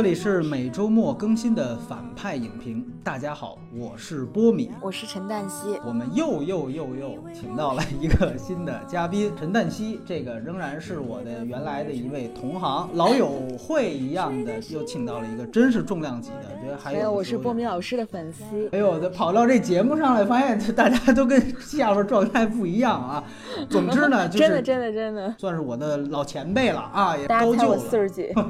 这里是每周末更新的反派影评。大家好，我是波米，我是陈旦希。我们又又又又请到了一个新的嘉宾，陈旦希。这个仍然是我的原来的一位同行，老友会一样的，又请到了一个真是重量级的。觉得还有，我是波米老师的粉丝。哎呦，跑到这节目上来，发现大家都跟下边状态不一样啊。总之呢，就是真的真的真的，算是我的老前辈了啊，也高就了。四十几。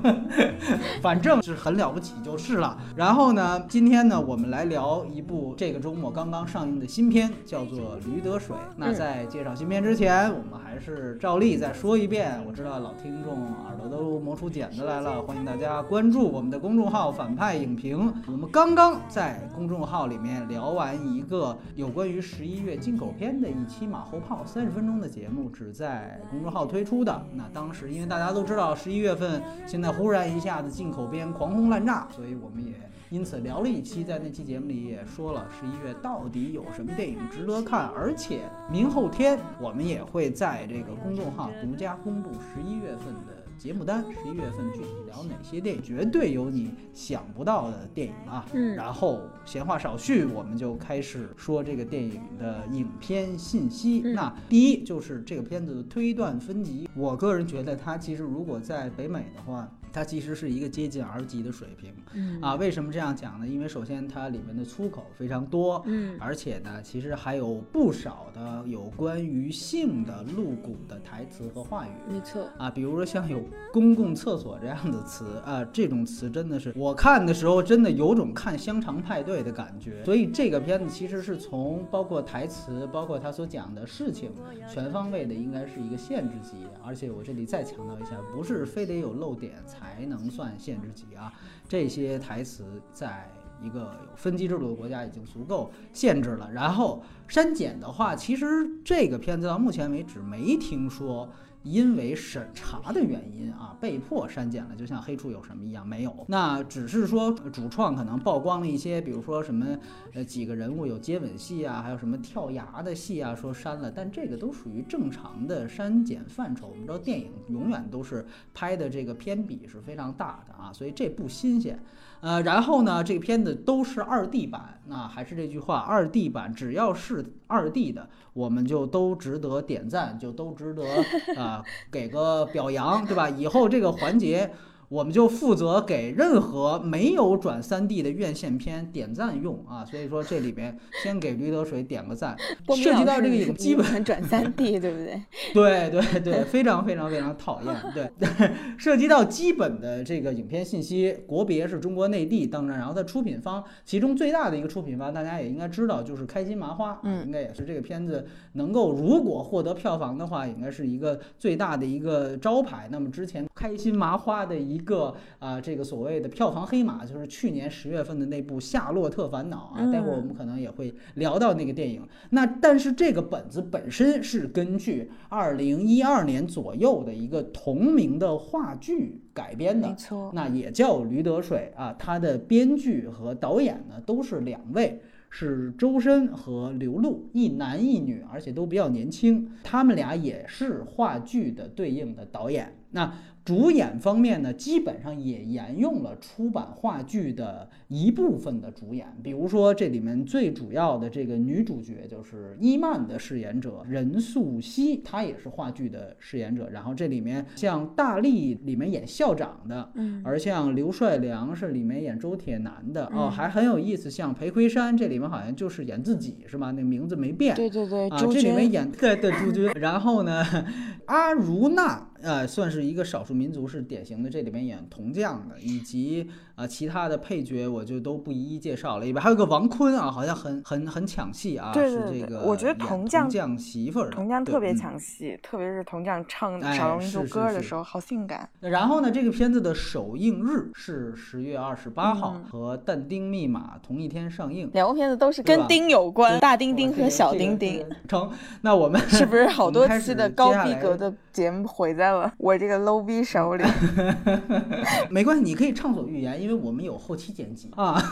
反正是很了不起就是了。然后呢，今天呢，我们来聊一部这个周末刚刚上映的新片，叫做《驴得水》。那在介绍新片之前，我们还是照例再说一遍。我知道老听众耳朵都磨出茧子来了，欢迎大家关注我们的公众号“反派影评”。我们刚刚在公众号里面聊完一个有关于十一月进口片的一期马后炮，三十分钟的节目，只在公众号推出的。那当时因为大家都知道十一月份现在忽然一下子进口片狂轰滥炸，所以我们也因此聊了一期，在那期节目里也说了十一月到底有什么电影值得看，而且明后天我们也会在这个公众号独家公布十一月份的节目单，十一月份具体聊哪些电影，绝对有你想不到的电影啊。嗯，然后闲话少叙，我们就开始说这个电影的影片信息。那第一就是这个片子的推断分级，我个人觉得它其实如果在北美的话。它其实是一个接近 R 级的水平，嗯啊，为什么这样讲呢？因为首先它里面的粗口非常多，嗯，而且呢，其实还有不少的有关于性的露骨的台词和话语，没错，啊，比如说像有公共厕所这样的词，啊，这种词真的是我看的时候真的有种看香肠派对的感觉。所以这个片子其实是从包括台词，包括他所讲的事情，全方位的应该是一个限制级。而且我这里再强调一下，不是非得有漏点。才能算限制级啊！这些台词在一个有分级制度的国家已经足够限制了。然后删减的话，其实这个片子到目前为止没听说。因为审查的原因啊，被迫删减了，就像黑处有什么一样，没有。那只是说主创可能曝光了一些，比如说什么，呃，几个人物有接吻戏啊，还有什么跳崖的戏啊，说删了。但这个都属于正常的删减范畴。我们知道电影永远都是拍的这个偏比是非常大的啊，所以这不新鲜。呃，然后呢，这个片子都是二 D 版，那还是这句话，二 D 版只要是二 D 的，我们就都值得点赞，就都值得啊，给个表扬，对吧？以后这个环节。我们就负责给任何没有转三 D 的院线片点赞用啊，所以说这里边先给驴得水点个赞。涉及到这个影基本转三 D，对不对？对对对，非常非常非常讨厌。对，涉及到基本的这个影片信息，国别是中国内地，当然，然后它出品方，其中最大的一个出品方，大家也应该知道，就是开心麻花，嗯，应该也是这个片子能够如果获得票房的话，应该是一个最大的一个招牌。那么之前开心麻花的一一个啊，这个所谓的票房黑马就是去年十月份的那部《夏洛特烦恼》啊，待会儿我们可能也会聊到那个电影。那但是这个本子本身是根据二零一二年左右的一个同名的话剧改编的，没错，那也叫《驴得水》啊。它的编剧和导演呢都是两位。是周深和刘露，一男一女，而且都比较年轻。他们俩也是话剧的对应的导演。那主演方面呢，基本上也沿用了出版话剧的一部分的主演。比如说，这里面最主要的这个女主角就是伊曼的饰演者任素汐，她也是话剧的饰演者。然后这里面像大力里面演校长的，嗯，而像刘帅良是里面演周铁男的哦，还很有意思。像裴魁山这里面好像就是演自己是吧？那名字没变。对对对，啊，这里面演对对朱军。然后呢，阿如娜。呃，算是一个少数民族，是典型的这里面演铜匠的，以及。啊，其他的配角我就都不一一介绍了，里边还有个王坤啊，好像很很很抢戏啊，是这个我觉得铜匠媳妇儿，铜匠特别抢戏，特别是铜匠唱少数民族歌的时候，好性感。然后呢，这个片子的首映日是十月二十八号，和《但丁密码》同一天上映。两部片子都是跟丁有关，大丁丁和小丁丁。成，那我们 是不是好多期的高逼格的节目毁在了我这个 low 逼手里？没关系，你可以畅所欲言，因为。因为我们有后期剪辑啊，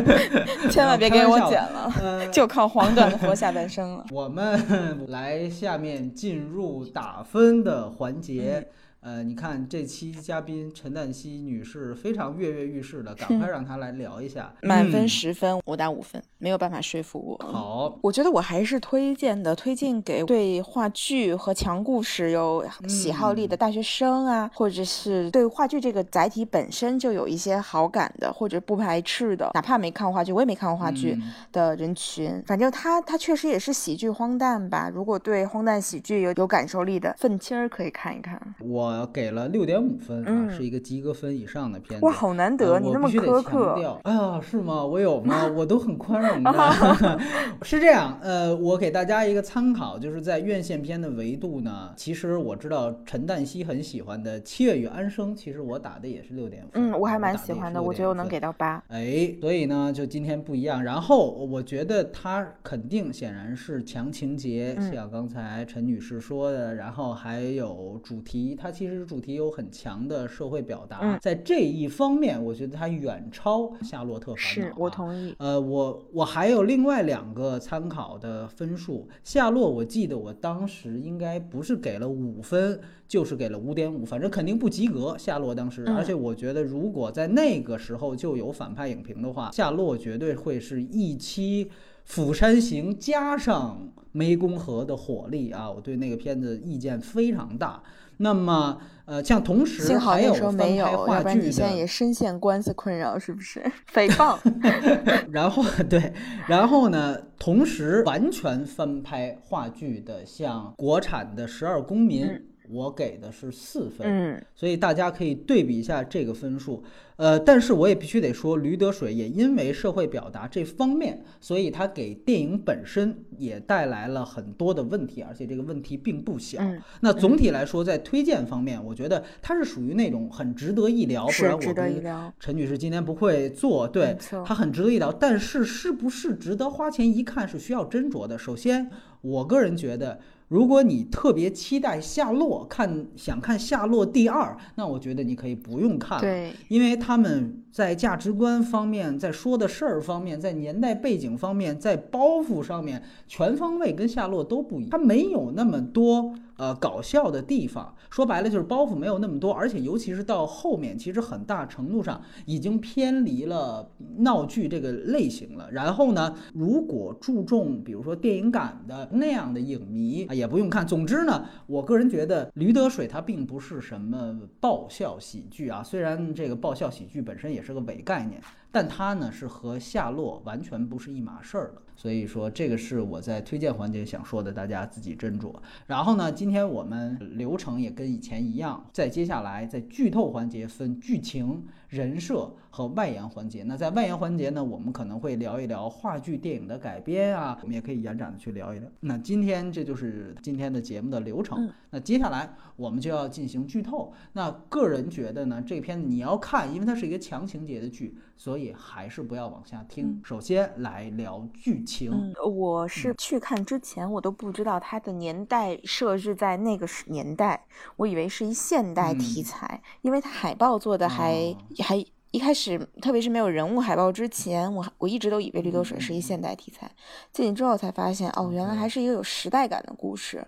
千万别给我剪了，就靠黄段子活下半生了。我们 来下面进入打分的环节。呃，你看这期嘉宾陈旦曦女士非常跃跃欲试的，赶快让她来聊一下。满分十分，我打五分，没有办法说服我。好，我觉得我还是推荐的，推荐给对话剧和强故事有喜好力的大学生啊，或者是对话剧这个载体本身就有一些好感的，或者不排斥的，哪怕没看过话剧，我也没看过话剧的人群。反正他他确实也是喜剧荒诞吧。如果对荒诞喜剧有有感受力的愤青儿可以看一看。我。我给了六点五分啊，是一个及格分以上的片子。哇，好难得，你那么苛刻。哎呀，是吗？我有吗？我都很宽容的。是这样，呃，我给大家一个参考，就是在院线片的维度呢，其实我知道陈旦希很喜欢的《七月与安生》，其实我打的也是六点五。嗯，我还蛮喜欢的，我觉得我能给到八。哎，所以呢，就今天不一样。然后我觉得它肯定显然是强情节，像刚才陈女士说的，然后还有主题，它其实。主题有很强的社会表达，在这一方面，我觉得它远超《夏洛特烦恼》。是我同意。呃，我我还有另外两个参考的分数，《夏洛》我记得我当时应该不是给了五分，就是给了五点五，反正肯定不及格。《夏洛》当时，而且我觉得如果在那个时候就有反派影评的话，《夏洛》绝对会是一期《釜山行》加上湄公河的火力啊！我对那个片子意见非常大。那么，呃，像同时还有翻拍话剧现在也深陷官司困扰，是不是？诽谤。然后 对，然后呢，同时完全翻拍话剧的，像国产的《十二公民》。我给的是四分，嗯，所以大家可以对比一下这个分数，呃，但是我也必须得说，驴得水也因为社会表达这方面，所以它给电影本身也带来了很多的问题，而且这个问题并不小。那总体来说，在推荐方面，我觉得它是属于那种很值得一聊，不然我跟陈女士今天不会做，对，它很值得一聊。但是是不是值得花钱一看，是需要斟酌的。首先，我个人觉得。如果你特别期待夏洛，看想看夏洛第二，那我觉得你可以不用看了，因为他们在价值观方面，在说的事儿方面，在年代背景方面，在包袱上面，全方位跟夏洛都不一样，他没有那么多。呃，搞笑的地方，说白了就是包袱没有那么多，而且尤其是到后面，其实很大程度上已经偏离了闹剧这个类型了。然后呢，如果注重比如说电影感的那样的影迷啊，也不用看。总之呢，我个人觉得《驴得水》它并不是什么爆笑喜剧啊，虽然这个爆笑喜剧本身也是是个伪概念。但它呢是和夏洛完全不是一码事儿的，所以说这个是我在推荐环节想说的，大家自己斟酌。然后呢，今天我们流程也跟以前一样，在接下来在剧透环节分剧情、人设和外延环节。那在外延环节呢，我们可能会聊一聊话剧、电影的改编啊，我们也可以延展的去聊一聊。那今天这就是今天的节目的流程。那接下来我们就要进行剧透。那个人觉得呢，这片子你要看，因为它是一个强情节的剧，所以还是不要往下听。首先来聊剧情。我是去看之前，我都不知道它的年代设置在那个年代，我以为是一现代题材，因为它海报做的还还。一开始，特别是没有人物海报之前，我我一直都以为《绿豆水》是一现代题材。进去之后才发现，哦，原来还是一个有时代感的故事，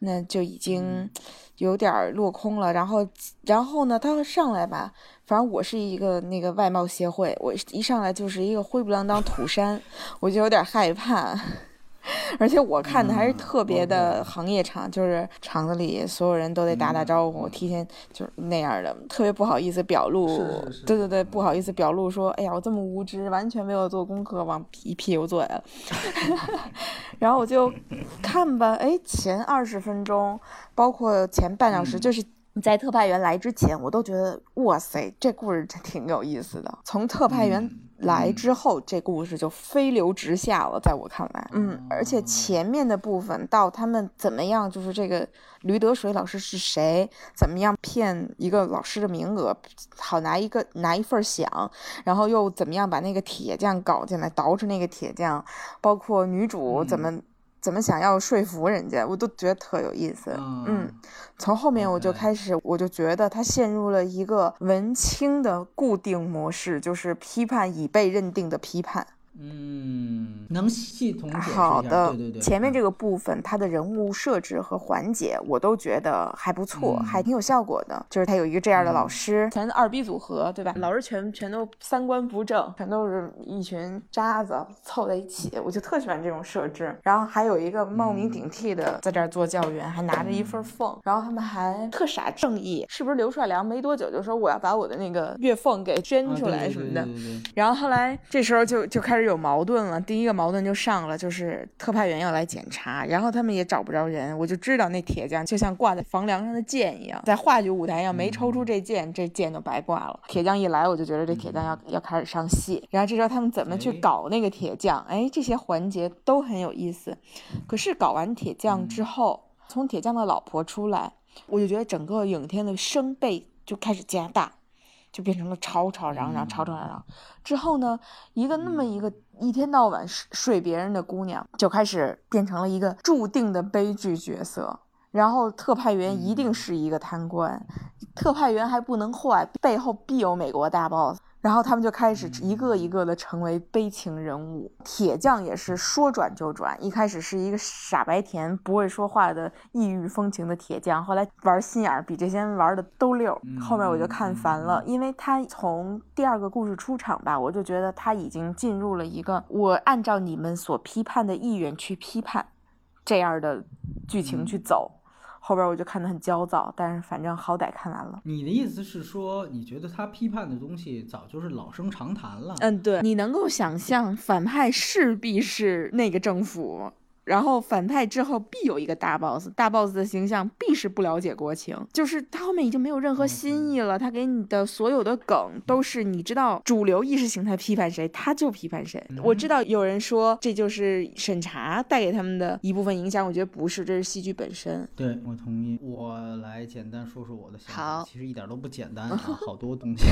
那就已经 有点落空了。然后，然后呢，他上来吧，反正我是一个那个外貌协会，我一上来就是一个灰不啷当土山，我就有点害怕。而且我看的还是特别的行业场，就是厂子里所有人都得打打招呼，提前就是那样的，特别不好意思表露。对对对，不好意思表露说，哎呀，我这么无知，完全没有做功课，往一屁股坐了。然后我就看吧，哎，前二十分钟，包括前半小时，就是在特派员来之前，我都觉得哇塞，这故事挺有意思的。从特派员。来之后，这故事就飞流直下了。在我看来，嗯，而且前面的部分到他们怎么样，就是这个驴得水老师是谁，怎么样骗一个老师的名额，好拿一个拿一份饷，然后又怎么样把那个铁匠搞进来，捯饬那个铁匠，包括女主怎么。怎么想要说服人家，我都觉得特有意思。嗯，从后面我就开始，我就觉得他陷入了一个文青的固定模式，就是批判已被认定的批判。嗯，能系统好的，对对对，前面嗯这个部分，它的人物设置和环节，我都觉得还不错，嗯还挺有效果的。就是他有一个这样的老嗯师，全二逼组合，对吧？老师全全都三观不正，全都是一群渣子凑在一起，我就特喜欢这种设置。然后还有一个冒名顶替的在这儿做教员，还拿着一份俸，然后他们还特傻正义，是不是刘帅良没多久就说我要把我的那个月俸给捐啊出来什么的？对对对对对然后后来这时候就就开始有矛盾了，第一个矛盾就上了，就是特派员要来检查，然后他们也找不着人，我就知道那铁匠就像挂在房梁上的剑一样，在话剧舞台上没抽出这剑，这剑就白挂了。铁匠一来，我就觉得这铁匠要要开始上戏，然后这时候他们怎么去哎搞那个铁匠，哎，这些环节都很有意思。可是搞完铁匠之后，从铁匠的老婆出来，我就觉得整个影片的声倍就开始加大。就变成了吵吵嚷嚷，吵吵嚷嚷。之后呢，一个那么一个一天到晚睡睡别人的姑娘，就开始变成了一个注定的悲剧角色。然后特派员一定是一个贪官，特派员还不能坏，背后必有美国大 boss。然后他们就开始一个一个的成为悲情人物。铁匠也是说转就转，一开始是一个傻白甜、不会说话的异域风情的铁匠，后来玩心眼儿，比这些人玩的都溜。后面我就看烦了，因为他从第二个故事出场吧，我就觉得他已经进入了一个我按照你们所批判的意愿去批判这样的剧情去走。后边我就看得很焦躁，但是反正好歹看完了。你的意思是说，你觉得他批判的东西早就是老生常谈了？嗯，对，你能够想象反派势必是那个政府。然后反派之后必有一个大 boss，大 boss 的形象必是不了解国情，就是他后面已经没有任何新意了。他给你的所有的梗都是你知道主流意识形态批判谁，他就批判谁。我知道有人说这就是审查带给他们的一部分影响，我觉得不是，这是戏剧本身。对，我同意。我来简单说说我的想法，好其实一点都不简单 啊，好多东西。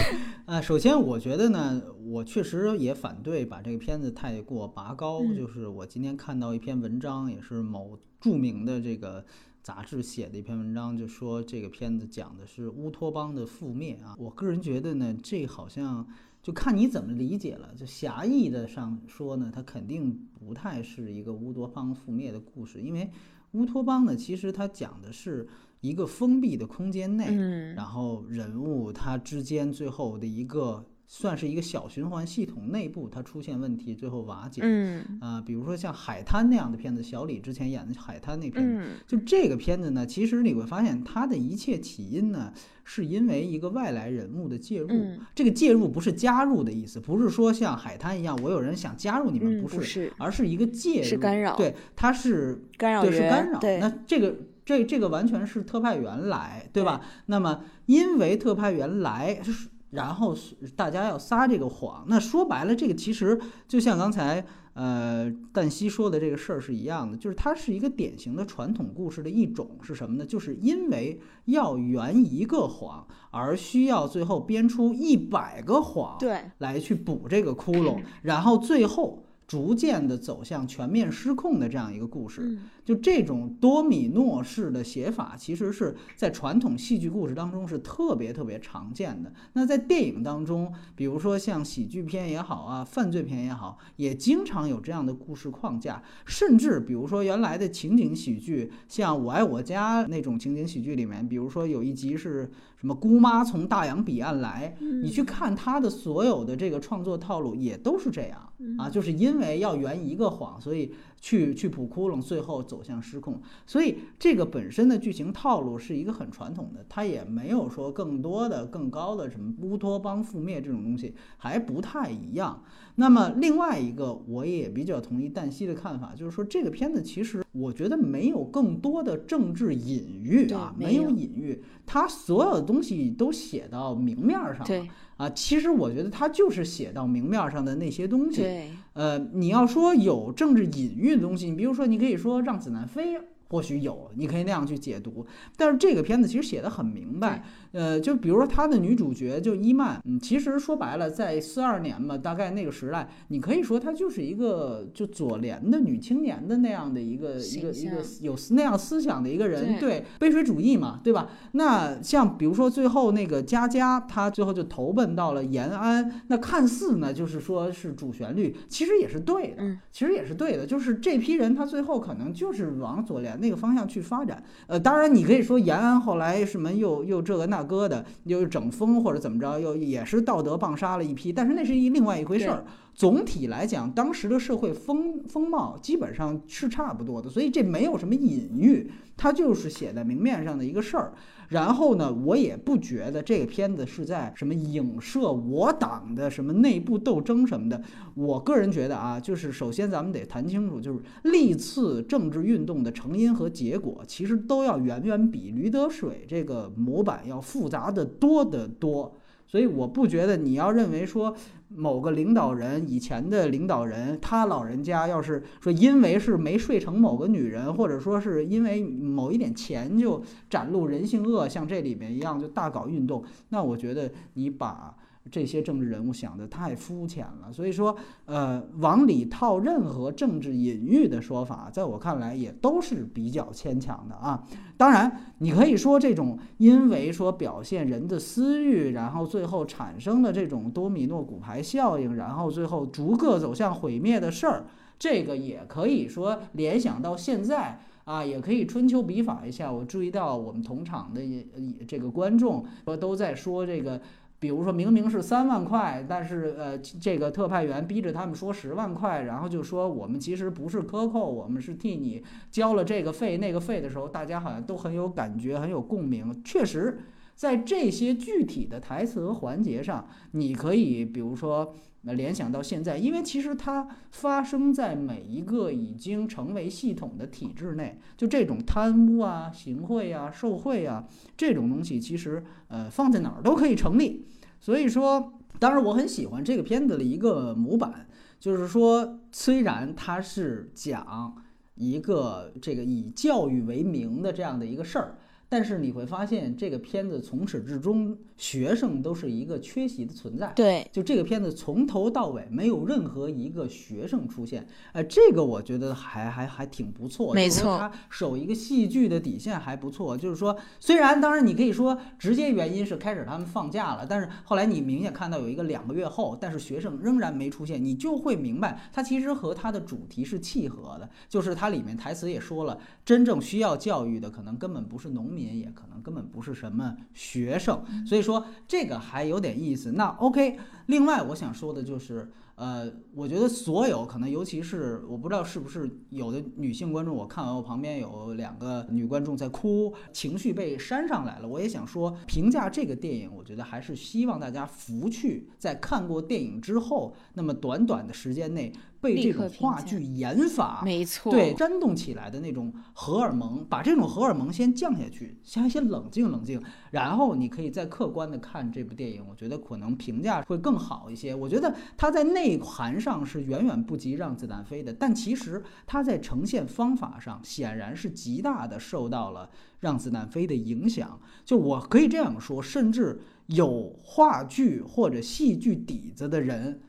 啊，首先我觉得呢，我确实也反对把这个片子太过拔高。嗯就是我今天看到一篇文章，也是某著名的这个杂志写的一篇文章，就说这个片子讲的是乌托邦的覆灭啊。我个人觉得呢，这好像。就看你怎么理解了。就狭义的上说呢，它肯定不太是一个乌托邦覆灭的故事，因为乌托邦呢，其实它讲的是一个封闭的空间内，嗯然后人物他之间最后的一个算是一个小循环系统内部它出现问题，最后瓦解。嗯啊、比如说像《海滩》那样的片子，小李之前演的《海滩》那片子，嗯就这个片子呢，其实你会发现它的一切起因呢，是因为一个外来人物的介入。嗯这个介入不是加入的意思，不是说像海滩一样，我有人想加入你们，嗯，不不是而是一个介入，是干扰对，它是干扰对，是，干扰。对，那这个这这个完全是特派员来，对吧？那么因为特派员来，是然后是大家要撒这个谎，那说白了，这个其实就像刚才呃旦夕说的这个事儿是一样的，就是它是一个典型的传统故事的一种是什么呢？就是因为要圆一个谎，而需要最后编出一百个谎，对，来去补这个窟窿，然后最后逐渐的走向全面失控的这样一个故事。嗯就这种多米诺式的写法，其实是在传统戏剧故事当中是特别特别常见的。那在电影当中，比如说像喜剧片也好啊，犯罪片也好，也经常有这样的故事框架。甚至比如说原来的情景喜剧，像《我爱我家》那种情景喜剧里面，比如说有一集是什么姑妈从大洋彼岸来，你去看他的所有的这个创作套路也都是这样啊，就是因为要圆一个谎，所以去去补窟窿，最后走向失控。所以这个本身的剧情套路是一个很传统的，它也没有说更多的、更高的什么乌托邦覆灭这种东西，还不太一样。那么另外一个，我也比较同意旦夕的看法，就是说这个片子其实我觉得没有更多的政治隐喻啊，没有隐喻，它所有的东西都写到明面儿上了。啊，其实我觉得它就是写到明面儿上的那些东西。对，呃，你要说有政治隐喻的东西，你比如说，你可以说让子弹飞或许有，你可以那样去解读。但是这个片子其实写的很明白，呃，就比如说他的女主角就伊曼，嗯，其实说白了，在四二年嘛，大概那个时代，你可以说她就是一个就左联的女青年的那样的一个一个一个有那样思想的一个人，对，悲水主义嘛，对吧？那像比如说最后那个佳佳，她最后就投奔到了延安，那看似呢就是说是主旋律，其实也是对的，其实也是对的，就是这批人他最后可能就是往左联。那个方向去发展，呃，当然你可以说延安后来什么又又这个那哥的，又整风或者怎么着，又也是道德棒杀了一批，但是那是一另外一回事儿。总体来讲，当时的社会风风貌基本上是差不多的，所以这没有什么隐喻，它就是写在明面上的一个事儿。然后呢，我也不觉得这个片子是在什么影射我党的什么内部斗争什么的。我个人觉得啊，就是首先咱们得谈清楚，就是历次政治运动的成因和结果，其实都要远远比驴得水这个模板要复杂的多得多。所以我不觉得你要认为说某个领导人以前的领导人他老人家要是说因为是没睡成某个女人，或者说是因为某一点钱就展露人性恶，像这里面一样就大搞运动，那我觉得你把。这些政治人物想的太肤浅了，所以说，呃，往里套任何政治隐喻的说法，在我看来也都是比较牵强的啊。当然，你可以说这种因为说表现人的私欲，然后最后产生了这种多米诺骨牌效应，然后最后逐个走向毁灭的事儿，这个也可以说联想到现在啊，也可以春秋笔法一下。我注意到我们同场的也这个观众说都在说这个。比如说明明是三万块，但是呃，这个特派员逼着他们说十万块，然后就说我们其实不是克扣，我们是替你交了这个费那个费的时候，大家好像都很有感觉，很有共鸣。确实，在这些具体的台词和环节上，你可以比如说。联想到现在，因为其实它发生在每一个已经成为系统的体制内，就这种贪污啊、行贿啊、受贿啊这种东西，其实呃放在哪儿都可以成立。所以说，当然我很喜欢这个片子的一个模板，就是说虽然它是讲一个这个以教育为名的这样的一个事儿，但是你会发现这个片子从始至终。学生都是一个缺席的存在，对，就这个片子从头到尾没有任何一个学生出现，呃，这个我觉得还还还挺不错，没错，他守一个戏剧的底线还不错。就是说，虽然当然你可以说直接原因是开始他们放假了，但是后来你明显看到有一个两个月后，但是学生仍然没出现，你就会明白它其实和它的主题是契合的，就是它里面台词也说了，真正需要教育的可能根本不是农民，也可能根本不是什么学生，所以说。说这个还有点意思，那 OK。另外，我想说的就是，呃，我觉得所有可能，尤其是我不知道是不是有的女性观众，我看完我旁边有两个女观众在哭，情绪被煽上来了。我也想说，评价这个电影，我觉得还是希望大家拂去在看过电影之后那么短短的时间内。被这种话剧演法，没错，对煽动起来的那种荷尔蒙，把这种荷尔蒙先降下去，先先冷静冷静，然后你可以再客观的看这部电影，我觉得可能评价会更好一些。我觉得它在内涵上是远远不及《让子弹飞》的，但其实它在呈现方法上显然是极大的受到了《让子弹飞》的影响。就我可以这样说，甚至有话剧或者戏剧底子的人。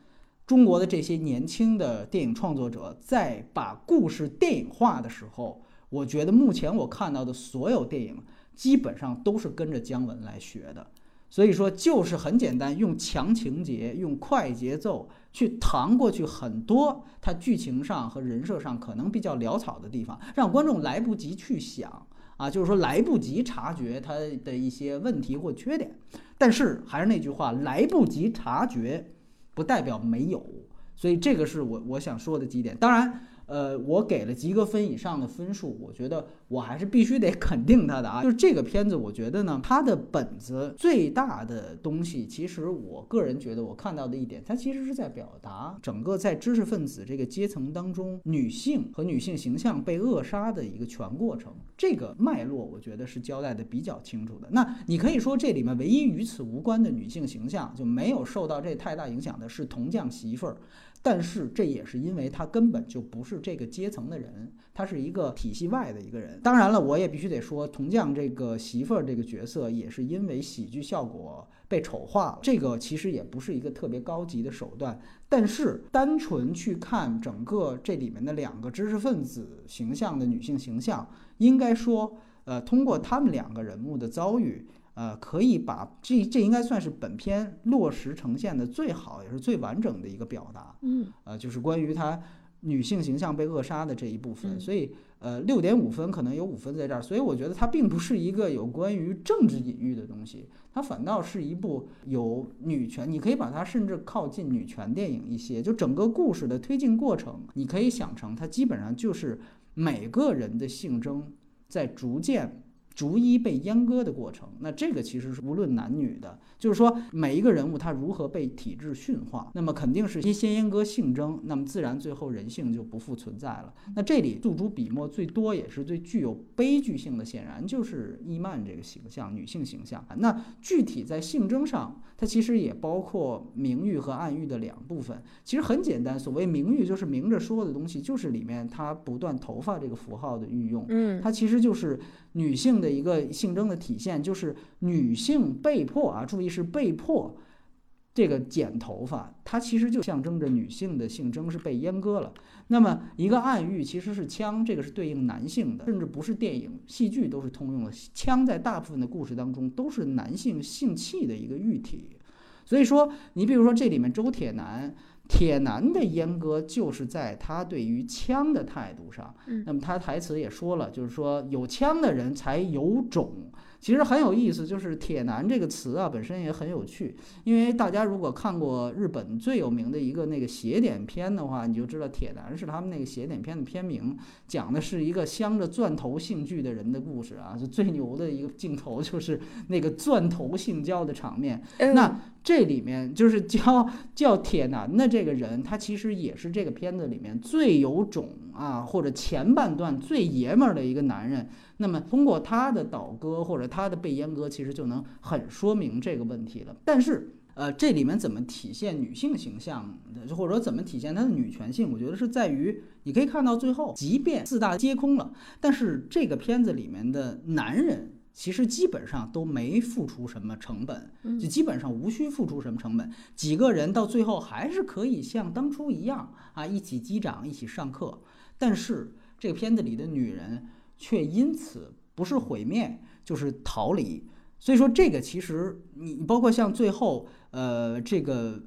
中国的这些年轻的电影创作者在把故事电影化的时候，我觉得目前我看到的所有电影基本上都是跟着姜文来学的。所以说，就是很简单，用强情节、用快节奏去搪过去很多他剧情上和人设上可能比较潦草的地方，让观众来不及去想啊，就是说来不及察觉他的一些问题或缺点。但是还是那句话，来不及察觉。不代表没有，所以这个是我我想说的几点。当然。呃，我给了及格分以上的分数，我觉得我还是必须得肯定他的啊。就是这个片子，我觉得呢，它的本子最大的东西，其实我个人觉得我看到的一点，它其实是在表达整个在知识分子这个阶层当中，女性和女性形象被扼杀的一个全过程。这个脉络，我觉得是交代的比较清楚的。那你可以说这里面唯一与此无关的女性形象，就没有受到这太大影响的是铜匠媳妇儿。但是这也是因为他根本就不是这个阶层的人，他是一个体系外的一个人。当然了，我也必须得说，铜匠这个媳妇儿这个角色也是因为喜剧效果被丑化了。这个其实也不是一个特别高级的手段，但是单纯去看整个这里面的两个知识分子形象的女性形象，应该说，呃，通过他们两个人物的遭遇。呃，可以把这这应该算是本片落实呈现的最好也是最完整的一个表达。嗯，呃，就是关于她女性形象被扼杀的这一部分。所以，呃，六点五分可能有五分在这儿。所以我觉得它并不是一个有关于政治隐喻的东西，它反倒是一部有女权。你可以把它甚至靠近女权电影一些。就整个故事的推进过程，你可以想成它基本上就是每个人的性征在逐渐。逐一被阉割的过程，那这个其实是无论男女的，就是说每一个人物他如何被体制驯化，那么肯定是先阉割性征，那么自然最后人性就不复存在了。那这里诉诸笔墨最多也是最具有悲剧性的，显然就是伊曼这个形象，女性形象。那具体在性征上，它其实也包括明喻和暗喻的两部分。其实很简单，所谓明喻就是明着说的东西，就是里面它不断头发这个符号的运用，嗯，它其实就是女性。的一个性征的体现，就是女性被迫啊，注意是被迫这个剪头发，它其实就象征着女性的性征是被阉割了。那么一个暗喻其实是枪，这个是对应男性的，甚至不是电影、戏剧都是通用的。枪在大部分的故事当中都是男性性器的一个喻体。所以说，你比如说这里面周铁男。铁男的阉割就是在他对于枪的态度上，那么他台词也说了，就是说有枪的人才有种。其实很有意思，就是“铁男”这个词啊，本身也很有趣。因为大家如果看过日本最有名的一个那个邪典片的话，你就知道“铁男”是他们那个邪典片的片名，讲的是一个镶着钻头性具的人的故事啊。就最牛的一个镜头就是那个钻头性交的场面。那这里面就是叫叫铁男的这个人，他其实也是这个片子里面最有种啊，或者前半段最爷们儿的一个男人。那么通过他的倒戈或者他的被阉割，其实就能很说明这个问题了。但是，呃，这里面怎么体现女性形象的，或者说怎么体现她的女权性？我觉得是在于，你可以看到最后，即便四大皆空了，但是这个片子里面的男人其实基本上都没付出什么成本，就基本上无需付出什么成本。几个人到最后还是可以像当初一样啊，一起击掌，一起上课。但是这个片子里的女人。却因此不是毁灭就是逃离，所以说这个其实你包括像最后呃这个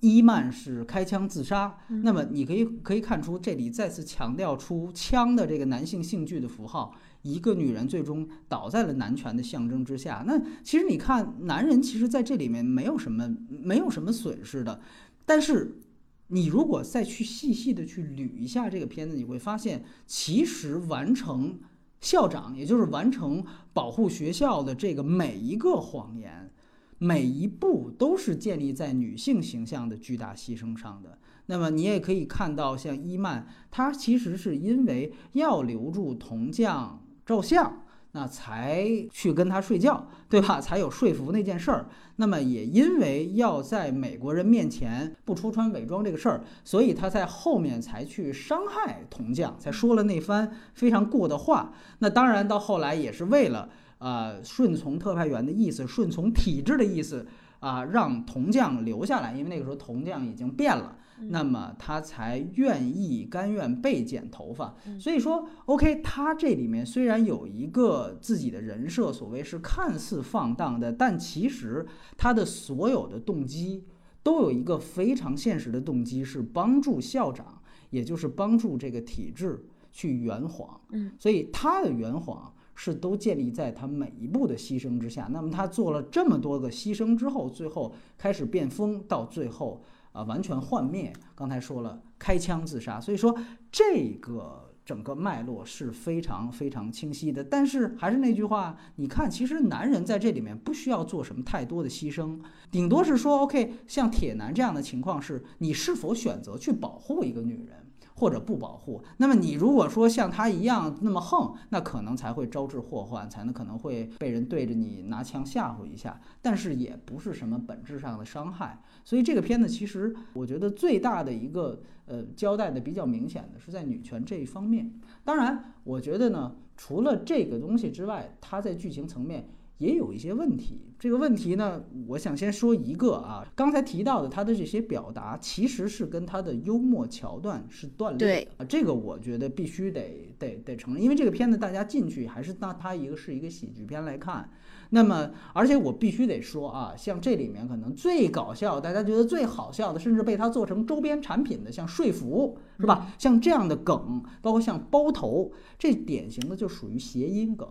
伊曼是开枪自杀，那么你可以可以看出这里再次强调出枪的这个男性性具的符号，一个女人最终倒在了男权的象征之下。那其实你看男人其实在这里面没有什么没有什么损失的，但是你如果再去细细的去捋一下这个片子，你会发现其实完成。校长，也就是完成保护学校的这个每一个谎言，每一步都是建立在女性形象的巨大牺牲上的。那么你也可以看到，像伊曼，她其实是因为要留住铜匠照相。那才去跟他睡觉，对吧？才有说服那件事儿。那么也因为要在美国人面前不戳穿伪装这个事儿，所以他在后面才去伤害铜匠，才说了那番非常过的话。那当然到后来也是为了呃顺从特派员的意思，顺从体制的意思啊，让铜匠留下来，因为那个时候铜匠已经变了。那么他才愿意甘愿被剪头发，所以说，OK，他这里面虽然有一个自己的人设，所谓是看似放荡的，但其实他的所有的动机都有一个非常现实的动机，是帮助校长，也就是帮助这个体制去圆谎。嗯，所以他的圆谎是都建立在他每一步的牺牲之下。那么他做了这么多个牺牲之后，最后开始变疯，到最后。啊，完全幻灭。刚才说了，开枪自杀，所以说这个整个脉络是非常非常清晰的。但是还是那句话，你看，其实男人在这里面不需要做什么太多的牺牲，顶多是说，OK，像铁男这样的情况是，你是否选择去保护一个女人。或者不保护。那么你如果说像他一样那么横，那可能才会招致祸患，才能可能会被人对着你拿枪吓唬一下。但是也不是什么本质上的伤害。所以这个片子其实我觉得最大的一个呃交代的比较明显的是在女权这一方面。当然，我觉得呢，除了这个东西之外，它在剧情层面。也有一些问题，这个问题呢，我想先说一个啊，刚才提到的他的这些表达，其实是跟他的幽默桥段是断裂的。啊，这个我觉得必须得得得承认，因为这个片子大家进去还是当它一个是一个喜剧片来看，那么而且我必须得说啊，像这里面可能最搞笑，大家觉得最好笑的，甚至被他做成周边产品的，像说服是吧？像这样的梗，包括像包头，这典型的就属于谐音梗。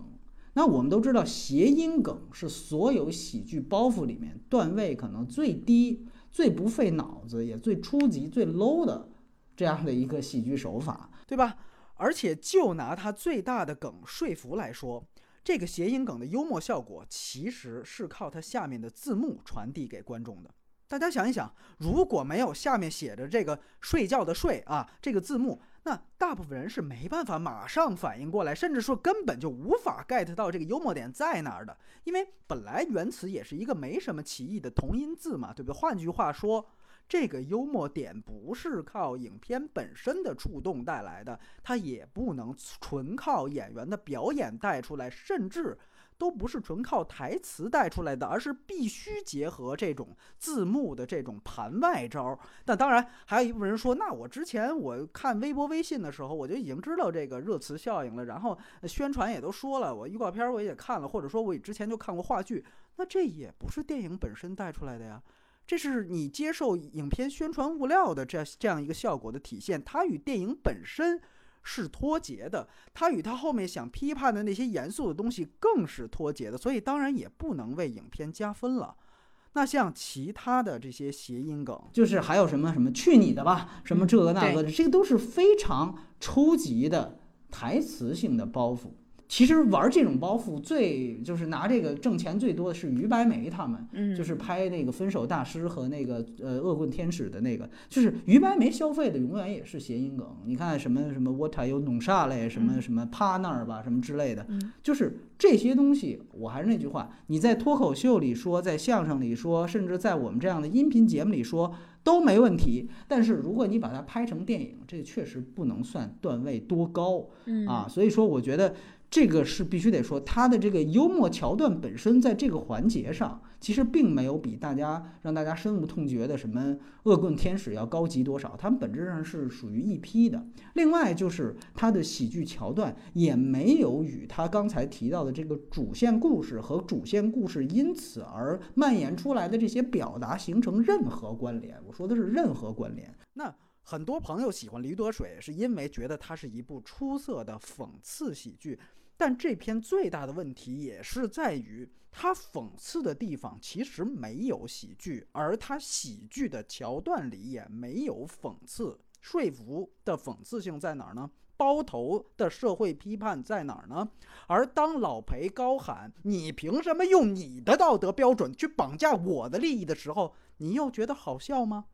那我们都知道，谐音梗是所有喜剧包袱里面段位可能最低、最不费脑子、也最初级、最 low 的这样的一个喜剧手法，对吧？而且就拿它最大的梗说服来说，这个谐音梗的幽默效果其实是靠它下面的字幕传递给观众的。大家想一想，如果没有下面写着这个“睡觉”的“睡”啊这个字幕。那大部分人是没办法马上反应过来，甚至说根本就无法 get 到这个幽默点在哪儿的，因为本来原词也是一个没什么歧义的同音字嘛，对不对？换句话说，这个幽默点不是靠影片本身的触动带来的，它也不能纯靠演员的表演带出来，甚至。都不是纯靠台词带出来的，而是必须结合这种字幕的这种盘外招。但当然，还有一部分人说，那我之前我看微博、微信的时候，我就已经知道这个热词效应了，然后宣传也都说了，我预告片我也看了，或者说我之前就看过话剧，那这也不是电影本身带出来的呀，这是你接受影片宣传物料的这这样一个效果的体现，它与电影本身。是脱节的，他与他后面想批判的那些严肃的东西更是脱节的，所以当然也不能为影片加分了。那像其他的这些谐音梗，就是还有什么什么去你的吧，什么这个那个的，这个都是非常初级的台词性的包袱。其实玩这种包袱最就是拿这个挣钱最多的是于白眉他们，就是拍那个分手大师和那个呃恶棍天使的那个，就是于白眉消费的永远也是谐音梗。你看什么什么 what are you 弄啥嘞，什么什么趴那儿吧，什么之类的，就是这些东西。我还是那句话，你在脱口秀里说，在相声里说，甚至在我们这样的音频节目里说都没问题。但是如果你把它拍成电影，这确实不能算段位多高啊。所以说，我觉得。这个是必须得说，他的这个幽默桥段本身在这个环节上，其实并没有比大家让大家深恶痛绝的什么恶棍天使要高级多少，他们本质上是属于一批的。另外就是他的喜剧桥段也没有与他刚才提到的这个主线故事和主线故事因此而蔓延出来的这些表达形成任何关联。我说的是任何关联。那很多朋友喜欢《驴得水》，是因为觉得它是一部出色的讽刺喜剧。但这篇最大的问题也是在于，它讽刺的地方其实没有喜剧，而它喜剧的桥段里也没有讽刺。说服的讽刺性在哪儿呢？包头的社会批判在哪儿呢？而当老裴高喊“你凭什么用你的道德标准去绑架我的利益”的时候，你又觉得好笑吗？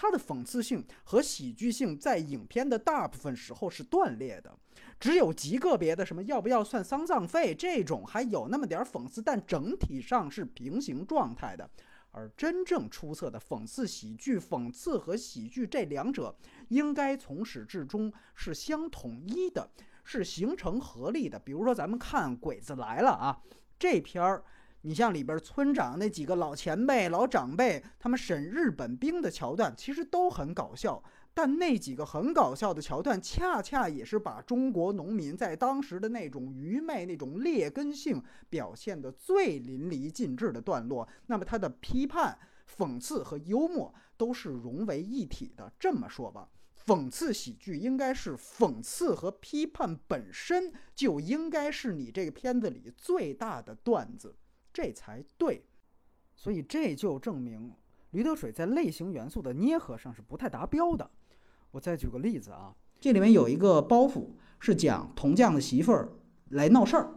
它的讽刺性和喜剧性在影片的大部分时候是断裂的，只有极个别的什么要不要算丧葬费这种还有那么点讽刺，但整体上是平行状态的。而真正出色的讽刺喜剧，讽刺和喜剧这两者应该从始至终是相统一的，是形成合力的。比如说咱们看《鬼子来了》啊，这片儿。你像里边村长那几个老前辈、老长辈，他们审日本兵的桥段，其实都很搞笑。但那几个很搞笑的桥段，恰恰也是把中国农民在当时的那种愚昧、那种劣根性表现得最淋漓尽致的段落。那么，他的批判、讽刺和幽默都是融为一体的。这么说吧，讽刺喜剧应该是讽刺和批判本身就应该是你这个片子里最大的段子。这才对，所以这就证明《驴得水》在类型元素的捏合上是不太达标的。我再举个例子啊，这里面有一个包袱是讲铜匠的媳妇儿来闹事儿，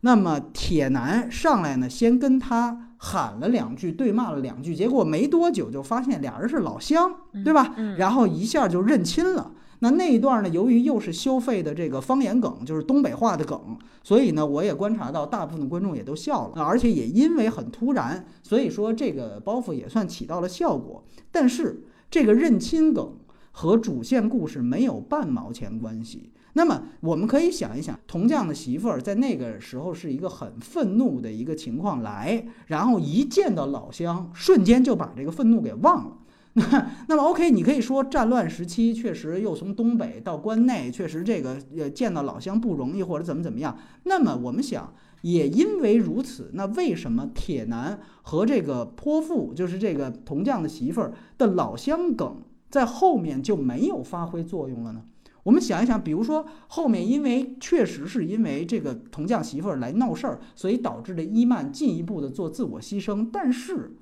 那么铁男上来呢，先跟他喊了两句，对骂了两句，结果没多久就发现俩人是老乡，对吧？然后一下就认亲了。那那一段呢，由于又是消费的这个方言梗，就是东北话的梗，所以呢，我也观察到大部分观众也都笑了，而且也因为很突然，所以说这个包袱也算起到了效果。但是这个认亲梗和主线故事没有半毛钱关系。那么我们可以想一想，铜匠的媳妇儿在那个时候是一个很愤怒的一个情况来，然后一见到老乡，瞬间就把这个愤怒给忘了。那么 OK，你可以说战乱时期确实又从东北到关内，确实这个呃见到老乡不容易，或者怎么怎么样。那么我们想，也因为如此，那为什么铁男和这个泼妇，就是这个铜匠的媳妇儿的老乡梗，在后面就没有发挥作用了呢？我们想一想，比如说后面，因为确实是因为这个铜匠媳妇儿来闹事儿，所以导致了伊曼进一步的做自我牺牲。但是，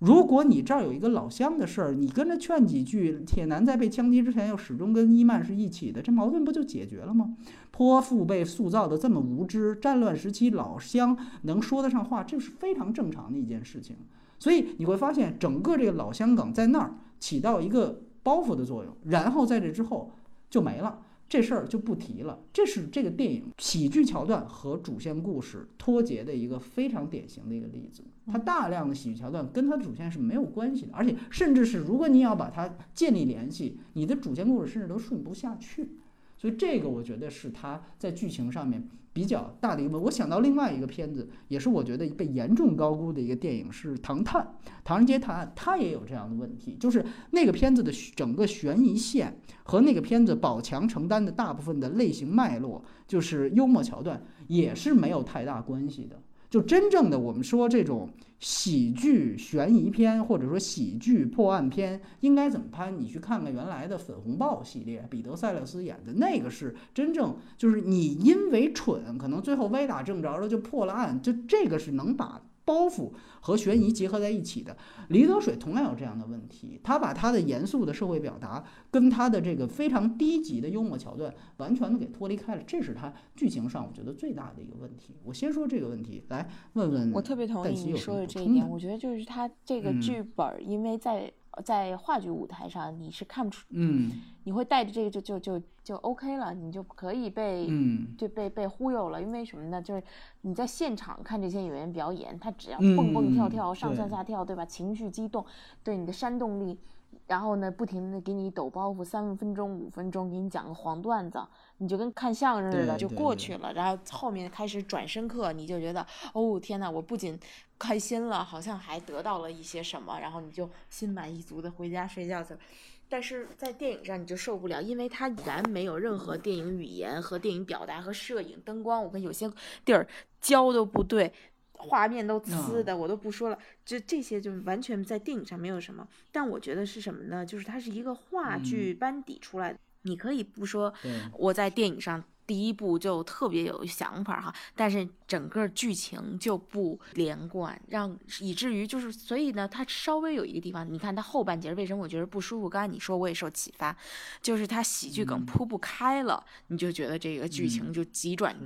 如果你这儿有一个老乡的事儿，你跟着劝几句，铁男在被枪击之前又始终跟伊曼是一起的，这矛盾不就解决了吗？泼妇被塑造的这么无知，战乱时期老乡能说得上话，这是非常正常的一件事情。所以你会发现，整个这个老乡梗在那儿起到一个包袱的作用，然后在这之后。就没了，这事儿就不提了。这是这个电影喜剧桥段和主线故事脱节的一个非常典型的一个例子。它大量的喜剧桥段跟它的主线是没有关系的，而且甚至是如果你要把它建立联系，你的主线故事甚至都顺不下去。所以这个我觉得是它在剧情上面。比较大的一个，我想到另外一个片子，也是我觉得被严重高估的一个电影是《唐探》，《唐人街探案》，它也有这样的问题，就是那个片子的整个悬疑线和那个片子宝强承担的大部分的类型脉络，就是幽默桥段，也是没有太大关系的。就真正的我们说这种喜剧悬疑片，或者说喜剧破案片，应该怎么拍？你去看看原来的《粉红豹》系列，彼得·塞勒斯演的那个是真正就是你因为蠢，可能最后歪打正着了就破了案，就这个是能把。包袱和悬疑结合在一起的，李德水同样有这样的问题。他把他的严肃的社会表达跟他的这个非常低级的幽默桥段完全的给脱离开了，这是他剧情上我觉得最大的一个问题。我先说这个问题，来问问。我特别同意你说的这一点，我觉得就是他这个剧本，因为在。在话剧舞台上，你是看不出，嗯，你会带着这个就就就就 OK 了，你就可以被，嗯，就被被忽悠了。因为什么呢？就是你在现场看这些演员表演，他只要蹦蹦跳跳、上蹿下跳，对吧？情绪激动，对你的煽动力。然后呢，不停的给你抖包袱，三分钟、五分钟，给你讲个黄段子，你就跟看相声似的就过去了。然后后面开始转身课，你就觉得，哦天哪，我不仅开心了，好像还得到了一些什么，然后你就心满意足的回家睡觉去了。但是在电影上你就受不了，因为它然没有任何电影语言和电影表达和摄影、灯光，我跟有些地儿焦都不对。画面都呲的，我都不说了，就这些就完全在电影上没有什么。但我觉得是什么呢？就是它是一个话剧班底出来的，你可以不说我在电影上。第一部就特别有想法哈，但是整个剧情就不连贯，让以至于就是，所以呢，它稍微有一个地方，你看它后半截为什么我觉得不舒服？刚才你说我也受启发，就是它喜剧梗铺不开了，你就觉得这个剧情就急转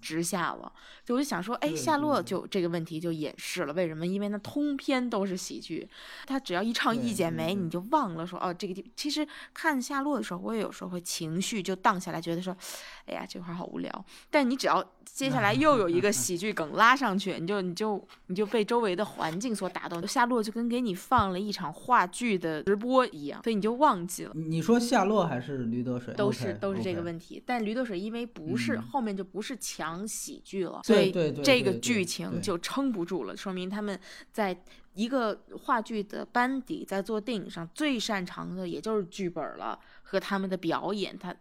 直下了。就我就想说，哎，夏洛就这个问题就掩饰了，为什么？因为那通篇都是喜剧，他只要一唱《一剪梅》，你就忘了说哦，这个地。其实看夏洛的时候，我也有时候会情绪就荡下来，觉得说，哎呀。这块好无聊，但你只要接下来又有一个 喜剧梗拉上去，你就你就你就被周围的环境所打动。夏洛就跟给你放了一场话剧的直播一样，所以你就忘记了。你说夏洛还是驴得水？都是都是这个问题。但驴得水因为不是后面就不是强喜剧了，所以这个剧情就撑不住了，说明他们在一个话剧的班底在做电影上最擅长的也就是剧本了。和他们的表演，他，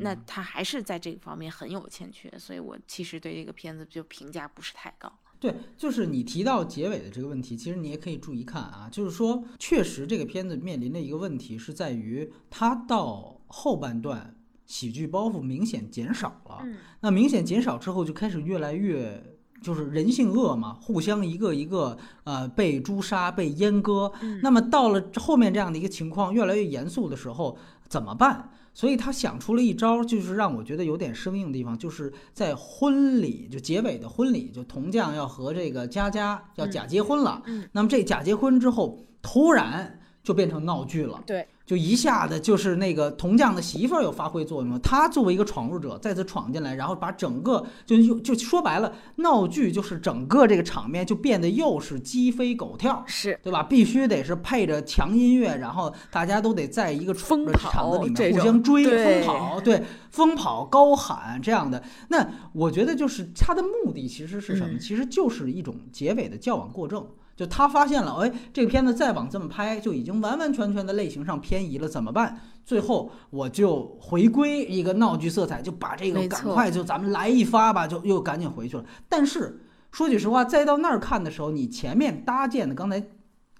那他还是在这个方面很有欠缺，所以我其实对这个片子就评价不是太高。对，就是你提到结尾的这个问题，其实你也可以注意看啊，就是说，确实这个片子面临的一个问题是在于，它到后半段喜剧包袱明显减少了，那明显减少之后就开始越来越。就是人性恶嘛，互相一个一个呃被诛杀、被阉割。那么到了后面这样的一个情况越来越严肃的时候，怎么办？所以他想出了一招，就是让我觉得有点生硬的地方，就是在婚礼就结尾的婚礼，就铜匠要和这个佳佳要假结婚了。那么这假结婚之后，突然就变成闹剧了。对，就一下子就是那个铜匠的媳妇儿又发挥作用了。他作为一个闯入者再次闯进来，然后把整个就又就说白了，闹剧就是整个这个场面就变得又是鸡飞狗跳。是对吧？必须得是配着强音乐，然后大家都得在一个疯场子里面互相追、疯跑，对，疯跑、高喊这样的。那我觉得就是他的目的其实是什么？嗯其实就是一种结尾的矫枉过正。就他发现了，哎，这个片子再往这么拍，就已经完完全全的类型上偏移了，怎么办？最后我就回归一个闹剧色彩，就把这个赶快就咱们来一发吧，就又赶紧回去了。但是说句实话，再到那儿看的时候，你前面搭建的刚才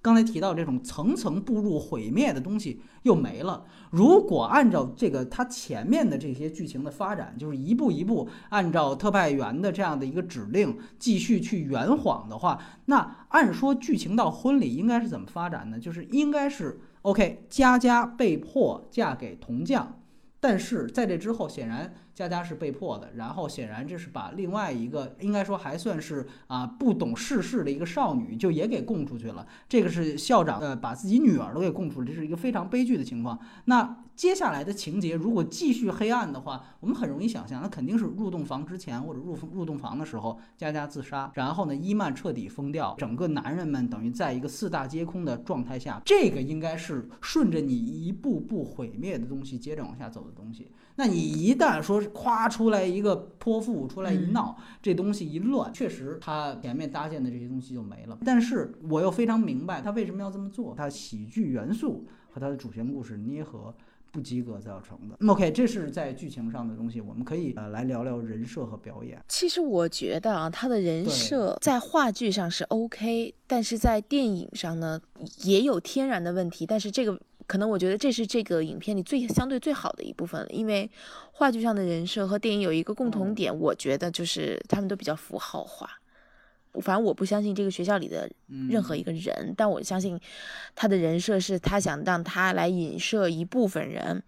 刚才提到这种层层步入毁灭的东西又没了。如果按照这个它前面的这些剧情的发展，就是一步一步按照特派员的这样的一个指令继续去圆谎的话，那按说剧情到婚礼应该是怎么发展呢？就是应该是 OK，佳佳被迫嫁给铜匠。但是在这之后，显然佳佳是被迫的，然后显然这是把另外一个应该说还算是啊不懂世事的一个少女就也给供出去了。这个是校长呃把自己女儿都给供出了，这是一个非常悲剧的情况。那接下来的情节如果继续黑暗的话，我们很容易想象，那肯定是入洞房之前或者入入洞房的时候，佳佳自杀，然后呢伊曼彻底疯掉，整个男人们等于在一个四大皆空的状态下，这个应该是顺着你一步步毁灭的东西接着往下走的东西。那你一旦说是夸出来一个泼妇出来一闹，这东西一乱，确实他前面搭建的这些东西就没了。但是我又非常明白他为什么要这么做，他喜剧元素和他的主线故事捏合。不及格造成的。OK，这是在剧情上的东西，我们可以呃来聊聊人设和表演。其实我觉得啊，他的人设在话剧上是 OK，但是在电影上呢也有天然的问题。但是这个可能我觉得这是这个影片里最相对最好的一部分了，因为话剧上的人设和电影有一个共同嗯。点，我觉得就是他们都比较符号化。反正我不相信这个学校里的嗯任何一个人，但我相信他的人设是他想让他来影射一部分人，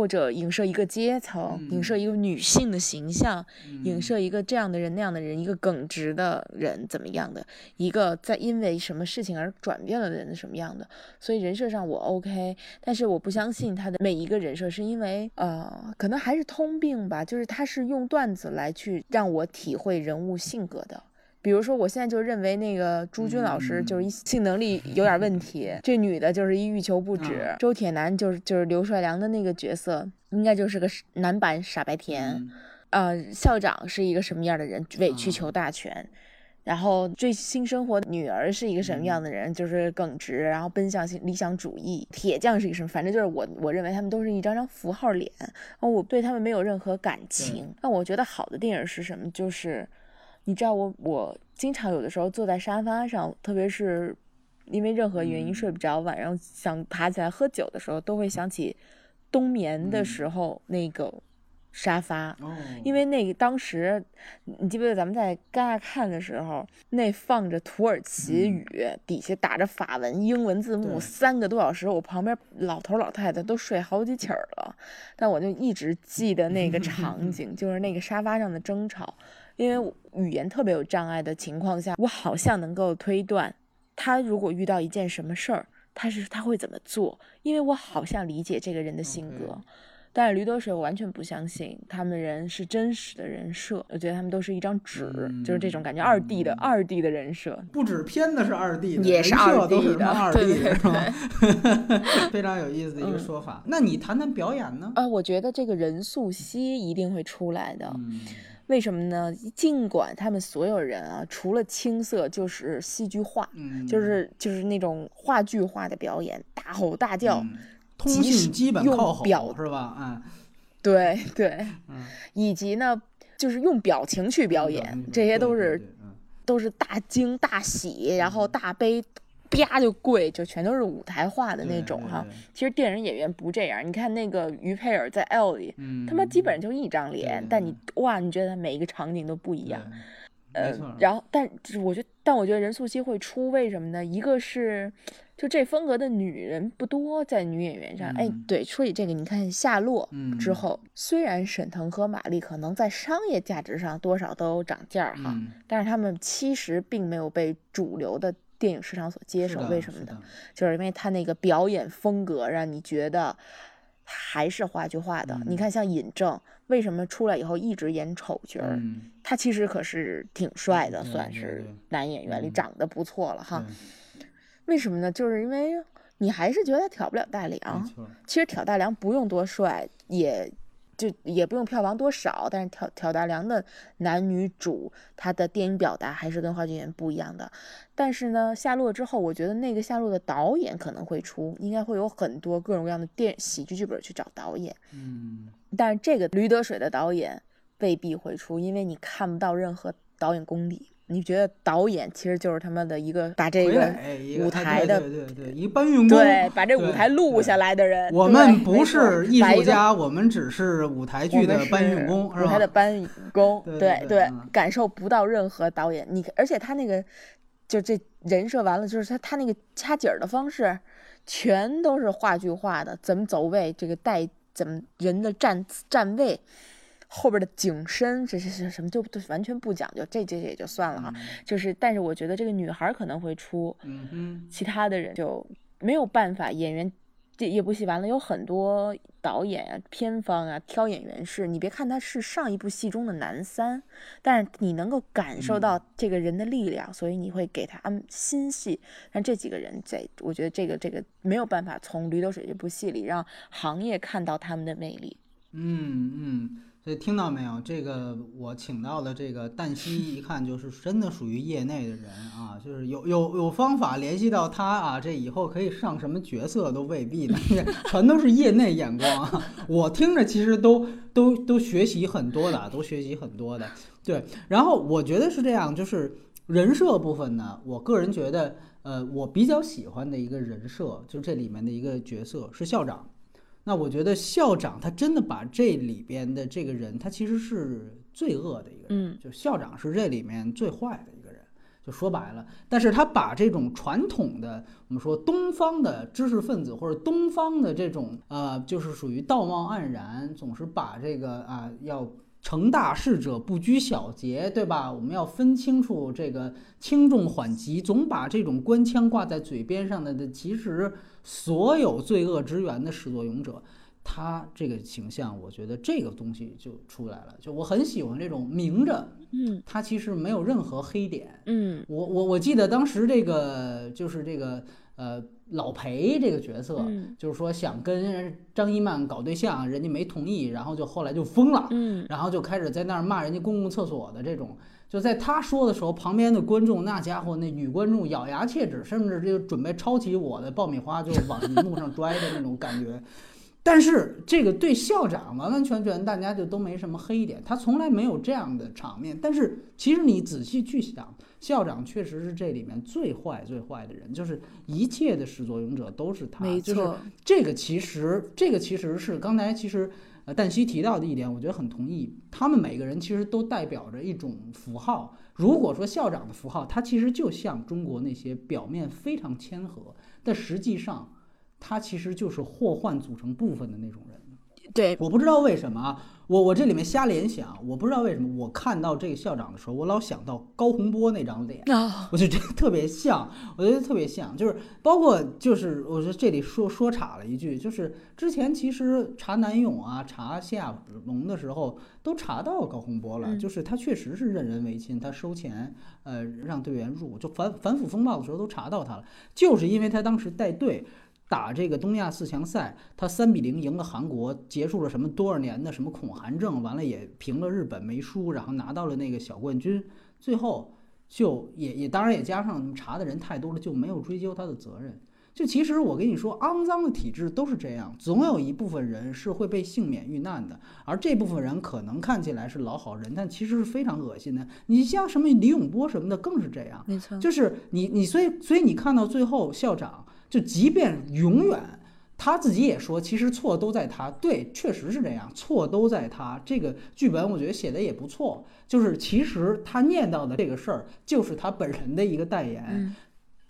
或者影射一个阶层，影射一个女性的形象，影射一个这样的人那样的人，一个耿直的人怎么样的，一个在因为什么事情而转变了的人什么样的。所以人设上我 OK，但是我不相信他的每一个人设是因为呃，可能还是通病吧，就是他是用段子来去让我体会人物性格的。比如说，我现在就认为那个朱军老师就是一性能力有点问题，这女的就是一欲求不止。嗯周铁男就是就是刘帅良的那个角色，应该就是个男版傻白甜。嗯呃，校长是一个什么样的人？委曲求大全。然后最新生活女儿是一个什么样的人？就是耿直，然后奔向理想主义。铁匠是一个什么？反正就是我我认为他们都是一张张符号脸，哦，我对他们没有任何感情。那我觉得好的电影是什么？就是你知道我我经常有的时候坐在沙发上，特别是因为任何原因嗯。睡不着，晚上想爬起来喝酒的时候，都会想起冬眠的时候那个沙发。哦，因为那个当时，你记不记得咱们在戛纳看的时候，那放着土耳其语，底下打着法文、英文字幕，三个多小时，我旁边老头老太太都睡好几起儿了，但我就一直记得那个 场景，就是那个沙发上的争吵，因为语言特别有障碍的情况下，我好像能够推断，他如果遇到一件什么事儿，他是他会怎么做，因为我好像理解这个人的性格。但是驴得水，我完全不相信他们人是真实的人设，我觉得他们都是一张纸，就是这种感觉，二 D 的二 D 的人设。不止片子是二 D 的，也是人设 2D 都是二的 D 的，对是吧？非常有意思的一个说法。那你谈谈表演呢？啊，我觉得这个任素汐一定会出来的，嗯，为什么呢？尽管他们所有人啊，除了青涩就是戏剧化，嗯。就是就是那种话剧化的表演，大吼大叫，嗯通信基本用靠吼表是吧？嗯。对对，嗯，以及呢，就是用表情去表演，这些都是都是大惊大喜，然后大悲，啪就跪，就全都是舞台化的那种哈。其实电影演员不这样，你看那个于佩尔在《L》里，嗯，他妈基本上就一张脸，但你哇，你觉得他每一个场景都不一样。呃，然后但是我觉得，但我觉得任素汐会出，为什么呢？一个是，就这风格的女人不多，在女演员上。哎嗯，对，说起这个，你看《夏洛》嗯之后，虽然沈腾和马丽可能在商业价值上多少都有涨价儿哈，嗯但是他们其实并没有被主流的电影市场所接受。为什么呢？就是因为他那个表演风格让你觉得还是话剧化的。你看，像尹正为什么出来以后一直演丑角儿？他其实可是挺帅的，算是男演员里长得不错了哈。为什么呢？就是因为你还是觉得他挑不了大梁。其实挑大梁不用多帅也。就也不用票房多少，但是挑挑大梁的男女主，他的电影表达还是跟话剧演员不一样的。但是呢，下落之后，我觉得那个下落的导演可能会出，应该会有很多各种各样的电喜剧剧本去找导演。嗯，但是这个驴得水的导演未必会出，因为你看不到任何导演功底。你觉得导演其实就是他妈的一个把这个舞台的对对对，一搬运工，对，把这舞台录下来的人。我们不是艺术家，我们只是舞台剧的搬运工，舞台的搬运工。对对，感受不到任何导演。你而且他那个就这人设完了，就是他他那个掐景儿的方式，全都是话剧化的，怎么走位，这个带怎么人的站站位。后边的景深这些什么就就完全不讲究，这这也就算了哈。就是，但是我觉得这个女孩可能会出，嗯其他的人就没有办法。演员这一部戏完了，有很多导演啊、片方啊挑演员是，你别看他是上一部戏中的男三，但是你能够感受到这个人的力量，所以你会给他安新戏。但这几个人在，我觉得这个这个没有办法从《驴得水》这部戏里让行业看到他们的魅力。嗯嗯。所听到没有？这个我请到的这个旦夕，一看就是真的属于业内的人啊，就是有有有方法联系到他啊，这以后可以上什么角色都未必呢，全都是业内眼光啊。我听着其实都都都学习很多的，都学习很多的。对，然后我觉得是这样，就是人设部分呢，我个人觉得，呃，我比较喜欢的一个人设，就是这里面的一个角色是校长。那我觉得校长他真的把这里边的这个人，他其实是最恶的一个人，就校长是这里面最坏的一个人，就说白了。但是他把这种传统的我们说东方的知识分子或者东方的这种呃，就是属于道貌岸然，总是把这个啊要成大事者不拘小节，对吧？我们要分清楚这个轻重缓急，总把这种官腔挂在嘴边上的的，其实。所有罪恶之源的始作俑者，他这个形象，我觉得这个东西就出来了。就我很喜欢这种明着，嗯，他其实没有任何黑点，嗯，我我我记得当时这个就是这个呃老裴这个角色，就是说想跟张一曼搞对象，人家没同意，然后就后来就疯了，嗯，然后就开始在那儿骂人家公共厕所的这种。就在他说的时候，旁边的观众那家伙，那女观众咬牙切齿，甚至就准备抄起我的爆米花就往荧幕上拽的那种感觉。但是这个对校长完完全全大家就都没什么黑点，他从来没有这样的场面。但是其实你仔细去想，校长确实是这里面最坏最坏的人，就是一切的始作俑者都是他。没错，这个其实这个其实是刚才其实呃。旦夕提到的一点，我觉得很同意。他们每个人其实都代表着一种符号。如果说校长的符号，他其实就像中国那些表面非常谦和，但实际上他其实就是祸患组成部分的那种人。对，我不知道为什么啊。我我这里面瞎联想，我不知道为什么，我看到这个校长的时候，我老想到高洪波那张脸，我就觉得特别像，我觉得特别像，就是包括就是我说这里说说岔了一句，就是之前其实查南勇啊，查谢亚龙的时候都查到高洪波了，就是他确实是任人唯亲，他收钱，呃，让队员入，就反反腐风暴的时候都查到他了，就是因为他当时带队。打这个东亚四强赛，他三比零赢了韩国，结束了什么多少年的什么恐韩症，完了也平了日本没输，然后拿到了那个小冠军，最后就也也当然也加上查的人太多了，就没有追究他的责任。就其实我跟你说，肮脏的体制都是这样，总有一部分人是会被幸免遇难的，而这部分人可能看起来是老好人，但其实是非常恶心的。你像什么李永波什么的更是这样，没错，就是你你所以所以你看到最后校长。就即便永远，他自己也说，其实错都在他。对，确实是这样，错都在他。这个剧本我觉得写的也不错，就是其实他念叨的这个事儿，就是他本人的一个代言。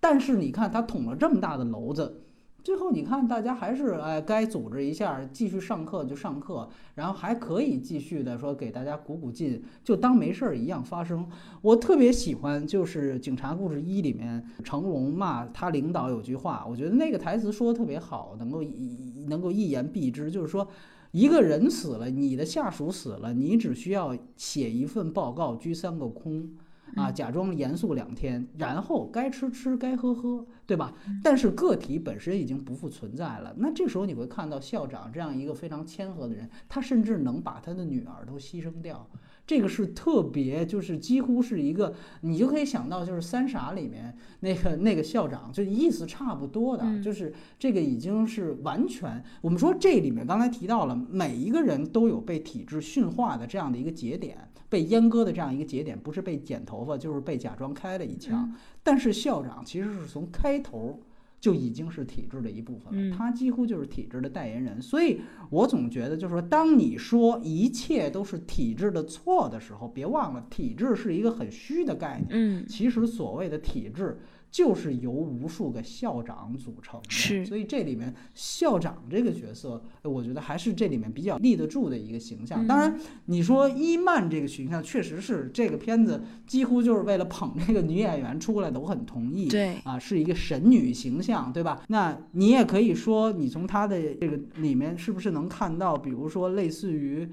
但是你看他捅了这么大的娄子，最后你看，大家还是哎该组织一下，继续上课就上课，然后还可以继续的说给大家鼓鼓劲，就当没事儿一样发生。我特别喜欢就是《警察故事一》里面成龙骂他领导有句话，我觉得那个台词说的特别好，能够一能够一言蔽之，就是说一个人死了，你的下属死了，你只需要写一份报告，鞠三个躬。啊，假装严肃两天，然后该吃吃，该喝喝，对吧？但是个体本身已经不复存在了。那这时候你会看到校长这样一个非常谦和的人，他甚至能把他的女儿都牺牲掉。这个是特别，就是几乎是一个，你就可以想到，就是《三傻》里面那个那个校长，就意思差不多的，就是这个已经是完全。我们说这里面刚才提到了，每一个人都有被体制驯化的这样的一个节点，被阉割的这样一个节点，不是被剪头发，就是被假装开了一枪。但是校长其实是从开头。就已经是体制的一部分了，他几乎就是体制的代言人，所以我总觉得，就是说，当你说一切都是体制的错的时候，别忘了，体制是一个很虚的概念。嗯，其实所谓的体制。就是由无数个校长组成的，是，所以这里面校长这个角色，我觉得还是这里面比较立得住的一个形象。当然，你说伊曼这个形象，确实是这个片子几乎就是为了捧这个女演员出来的，我很同意。对，啊，是一个神女形象，对吧？那你也可以说，你从她的这个里面是不是能看到，比如说类似于。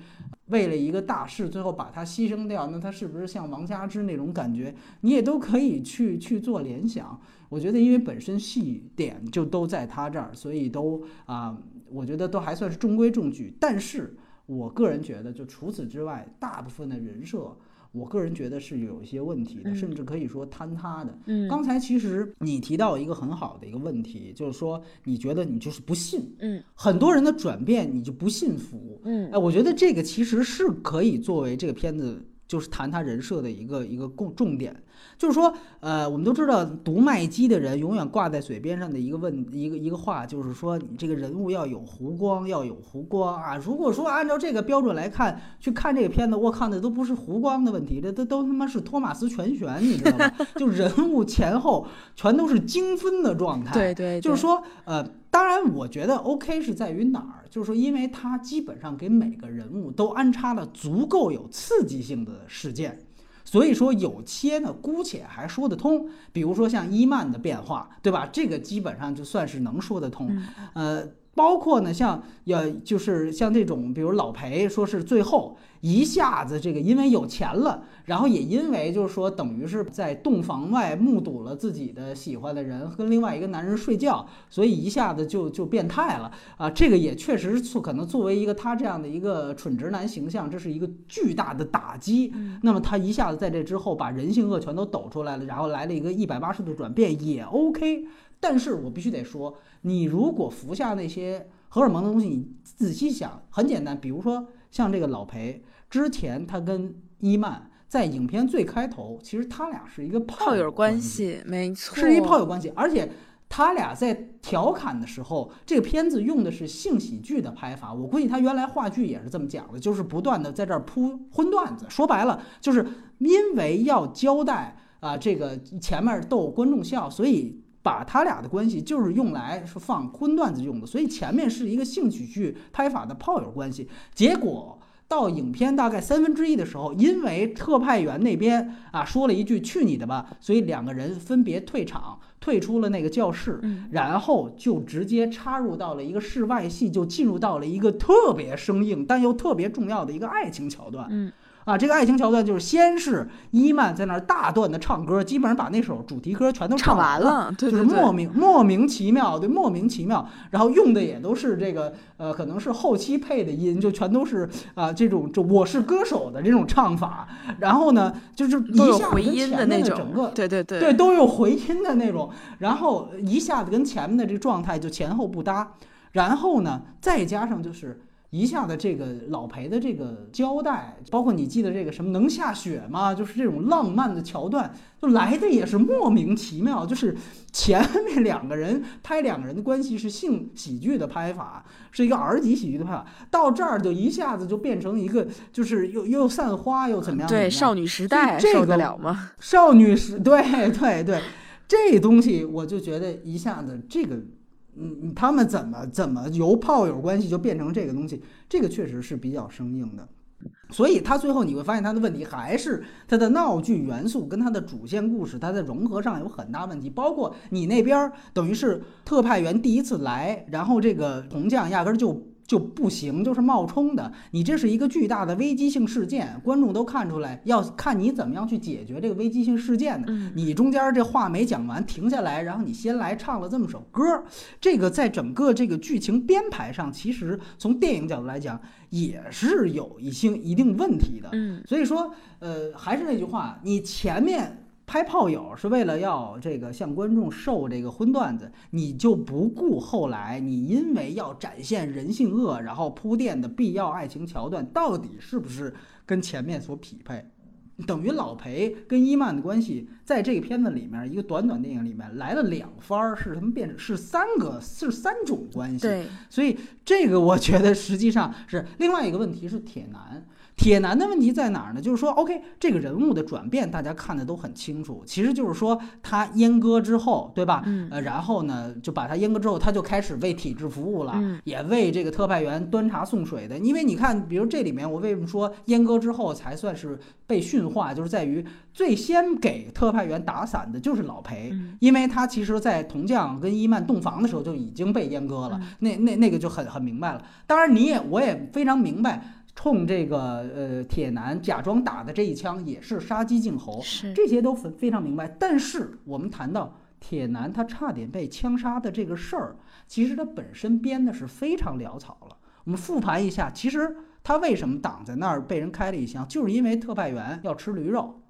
为了一个大事，最后把他牺牲掉，那他是不是像王佳芝那种感觉？你也都可以去去做联想。我觉得，因为本身戏点就都在他这儿，所以都啊，我觉得都还算是中规中矩。但是我个人觉得，就除此之外，大部分的人设。我个人觉得是有一些问题的，甚至可以说坍塌的。嗯，刚才其实你提到一个很好的一个问题，就是说你觉得你就是不信，嗯，很多人的转变你就不信服，嗯，哎，我觉得这个其实是可以作为这个片子就是谈他人设的一个一个共重点。就是说，呃，我们都知道读麦基的人永远挂在嘴边上的一个问一个一个话，就是说你这个人物要有弧光，要有弧光啊。如果说按照这个标准来看，去看这个片子，我靠，那都不是弧光的问题，这都都他妈是托马斯全旋，你知道吗？就人物前后全都是精分的状态。对对，就是说，呃，当然，我觉得 OK 是在于哪儿？就是说，因为它基本上给每个人物都安插了足够有刺激性的事件。所以说有些呢，姑且还说得通，比如说像伊曼的变化，对吧？这个基本上就算是能说得通，呃。包括呢，像要就是像这种，比如老裴说是最后一下子这个，因为有钱了，然后也因为就是说等于是在洞房外目睹了自己的喜欢的人跟另外一个男人睡觉，所以一下子就就变态了啊！这个也确实是可能作为一个他这样的一个蠢直男形象，这是一个巨大的打击。那么他一下子在这之后把人性恶全都抖出来了，然后来了一个一百八十度转变，也 OK。但是我必须得说，你如果服下那些荷尔蒙的东西，你仔细想，很简单。比如说像这个老裴，之前他跟伊曼在影片最开头，其实他俩是一个炮友关系，没错，是一炮友关系。而且他俩在调侃的时候，这个片子用的是性喜剧的拍法。我估计他原来话剧也是这么讲的，就是不断的在这儿铺荤段子。说白了，就是因为要交代啊，这个前面逗观众笑，所以。把他俩的关系就是用来是放荤段子用的，所以前面是一个兴趣剧拍法的炮友关系。结果到影片大概三分之一的时候，因为特派员那边啊说了一句“去你的吧”，所以两个人分别退场，退出了那个教室，然后就直接插入到了一个室外戏，就进入到了一个特别生硬但又特别重要的一个爱情桥段。啊，这个爱情桥段就是先是伊曼在那儿大段的唱歌，基本上把那首主题歌全都唱完了，就是莫名莫名其妙，对，莫名其妙。然后用的也都是这个呃，可能是后期配的音，就全都是啊这种就我是歌手的这种唱法。然后呢，就是一下子跟前面的整个对对对对都有回音的那种，然后一下子跟前面的这状态就前后不搭。然后呢，再加上就是。一下子这个老裴的这个交代，包括你记得这个什么能下雪吗？就是这种浪漫的桥段，就来的也是莫名其妙。就是前面两个人拍两个人的关系是性喜剧的拍法，是一个 R 级喜剧的拍法，到这儿就一下子就变成一个就是又又散花又怎么样？对，少女时代受得了吗？少女时 对对对，这东西我就觉得一下子这个。嗯，他们怎么怎么由炮友关系就变成这个东西？这个确实是比较生硬的。所以他最后你会发现他的问题还是他的闹剧元素跟他的主线故事，它在融合上有很大问题。包括你那边等于是特派员第一次来，然后这个铜匠压根儿就。就不行，就是冒充的。你这是一个巨大的危机性事件，观众都看出来，要看你怎么样去解决这个危机性事件的。你中间这话没讲完，停下来，然后你先来唱了这么首歌，这个在整个这个剧情编排上，其实从电影角度来讲，也是有一些一定问题的。嗯，所以说，呃，还是那句话，你前面。拍炮友是为了要这个向观众授这个荤段子，你就不顾后来你因为要展现人性恶，然后铺垫的必要爱情桥段到底是不是跟前面所匹配？等于老裴跟伊曼的关系在这个片子里面一个短短电影里面来了两番儿，是他们变是三个是三种关系。对，所以这个我觉得实际上是另外一个问题是铁男。铁男的问题在哪儿呢？就是说，OK，这个人物的转变大家看的都很清楚，其实就是说他阉割之后，对吧？嗯。呃，然后呢，就把他阉割之后，他就开始为体制服务了，也为这个特派员端茶送水的。因为你看，比如这里面我为什么说阉割之后才算是被驯化，就是在于最先给特派员打伞的就是老裴，因为他其实在铜匠跟伊曼洞房的时候就已经被阉割了，那那那个就很很明白了。当然，你也我也非常明白。冲这个呃铁男假装打的这一枪也是杀鸡儆猴，这些都非非常明白。但是我们谈到铁男他差点被枪杀的这个事儿，其实他本身编的是非常潦草了。我们复盘一下，其实他为什么挡在那儿被人开了一枪，就是因为特派员要吃驴肉。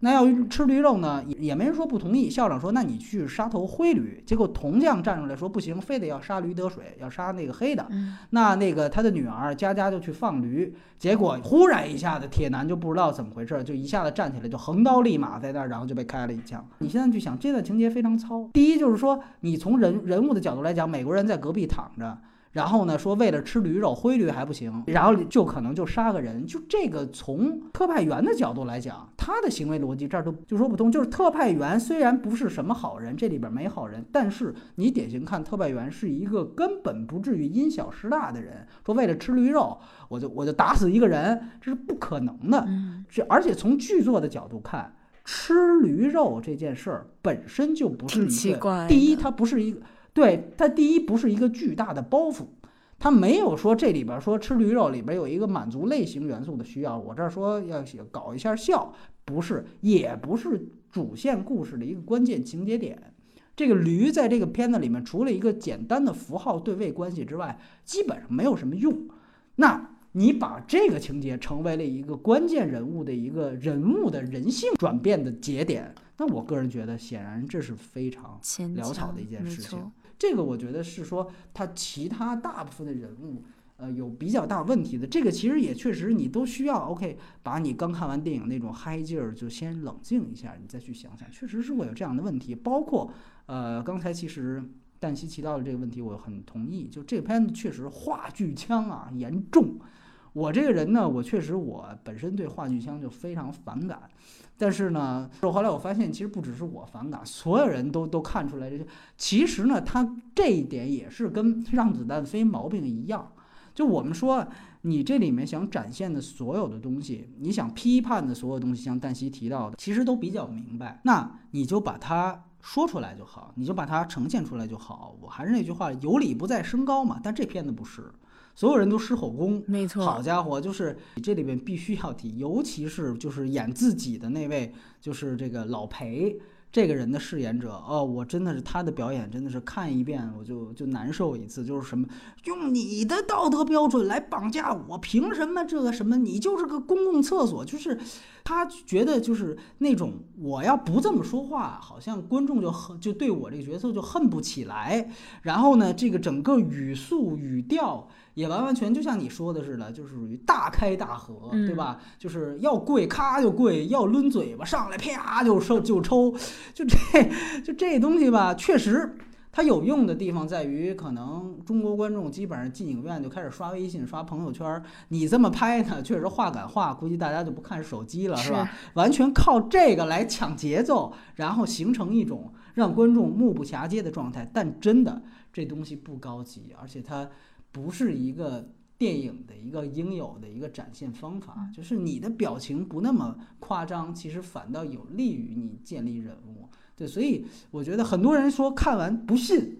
那要吃驴肉呢，也也没人说不同意。校长说：“那你去杀头灰驴。”结果铜匠站出来说：“不行，非得要杀驴得水，要杀那个黑的。”那那个他的女儿佳佳就去放驴，结果忽然一下子铁男就不知道怎么回事，就一下子站起来就横刀立马在那儿，然后就被开了一枪。你现在去想，这段情节非常糙。第一就是说，你从人人物的角度来讲，美国人在隔壁躺着。然后呢，说为了吃驴肉，灰驴还不行，然后就可能就杀个人。就这个从特派员的角度来讲，他的行为逻辑这儿都就说不通。就是特派员虽然不是什么好人，这里边没好人，但是你典型看特派员是一个根本不至于因小失大的人。说为了吃驴肉，我就我就打死一个人，这是不可能的。这而且从剧作的角度看，吃驴肉这件事儿本身就不是一个第一，它不是一个。对它，第一不是一个巨大的包袱，它没有说这里边说吃驴肉里边有一个满足类型元素的需要。我这儿说要搞一下笑，不是，也不是主线故事的一个关键情节点。这个驴在这个片子里面，除了一个简单的符号对位关系之外，基本上没有什么用。那你把这个情节成为了一个关键人物的一个人物的人性转变的节点，那我个人觉得，显然这是非常潦草的一件事情。这个我觉得是说他其他大部分的人物，呃，有比较大问题的。这个其实也确实你都需要 OK，把你刚看完电影那种嗨劲儿就先冷静一下，你再去想想，确实是会有这样的问题。包括呃，刚才其实旦夕提到的这个问题，我很同意。就这片子确实话剧腔啊严重。我这个人呢，我确实我本身对话剧腔就非常反感。但是呢，后来我发现，其实不只是我反感，所有人都都看出来这些。其实呢，他这一点也是跟《让子弹飞》毛病一样。就我们说，你这里面想展现的所有的东西，你想批判的所有东西，像旦夕提到的，其实都比较明白。那你就把它说出来就好，你就把它呈现出来就好。我还是那句话，有理不在声高嘛。但这片子不是。所有人都狮吼功，没错。好家伙，就是这里边必须要提，尤其是就是演自己的那位，就是这个老裴这个人的饰演者哦，我真的是他的表演真的是看一遍我就就难受一次，就是什么用你的道德标准来绑架我，凭什么这个什么你就是个公共厕所，就是他觉得就是那种我要不这么说话，好像观众就恨就对我这个角色就恨不起来，然后呢，这个整个语速语调。也完完全就像你说的似的，就是属于大开大合，对吧？就是要跪咔就跪，要抡嘴巴上来啪就抽就抽，就这就这东西吧，确实它有用的地方在于，可能中国观众基本上进影院就开始刷微信、刷朋友圈。你这么拍呢，确实话赶话，估计大家就不看手机了，是吧？完全靠这个来抢节奏，然后形成一种让观众目不暇接的状态。但真的。这东西不高级，而且它不是一个电影的一个应有的一个展现方法，就是你的表情不那么夸张，其实反倒有利于你建立人物。对，所以我觉得很多人说看完不信、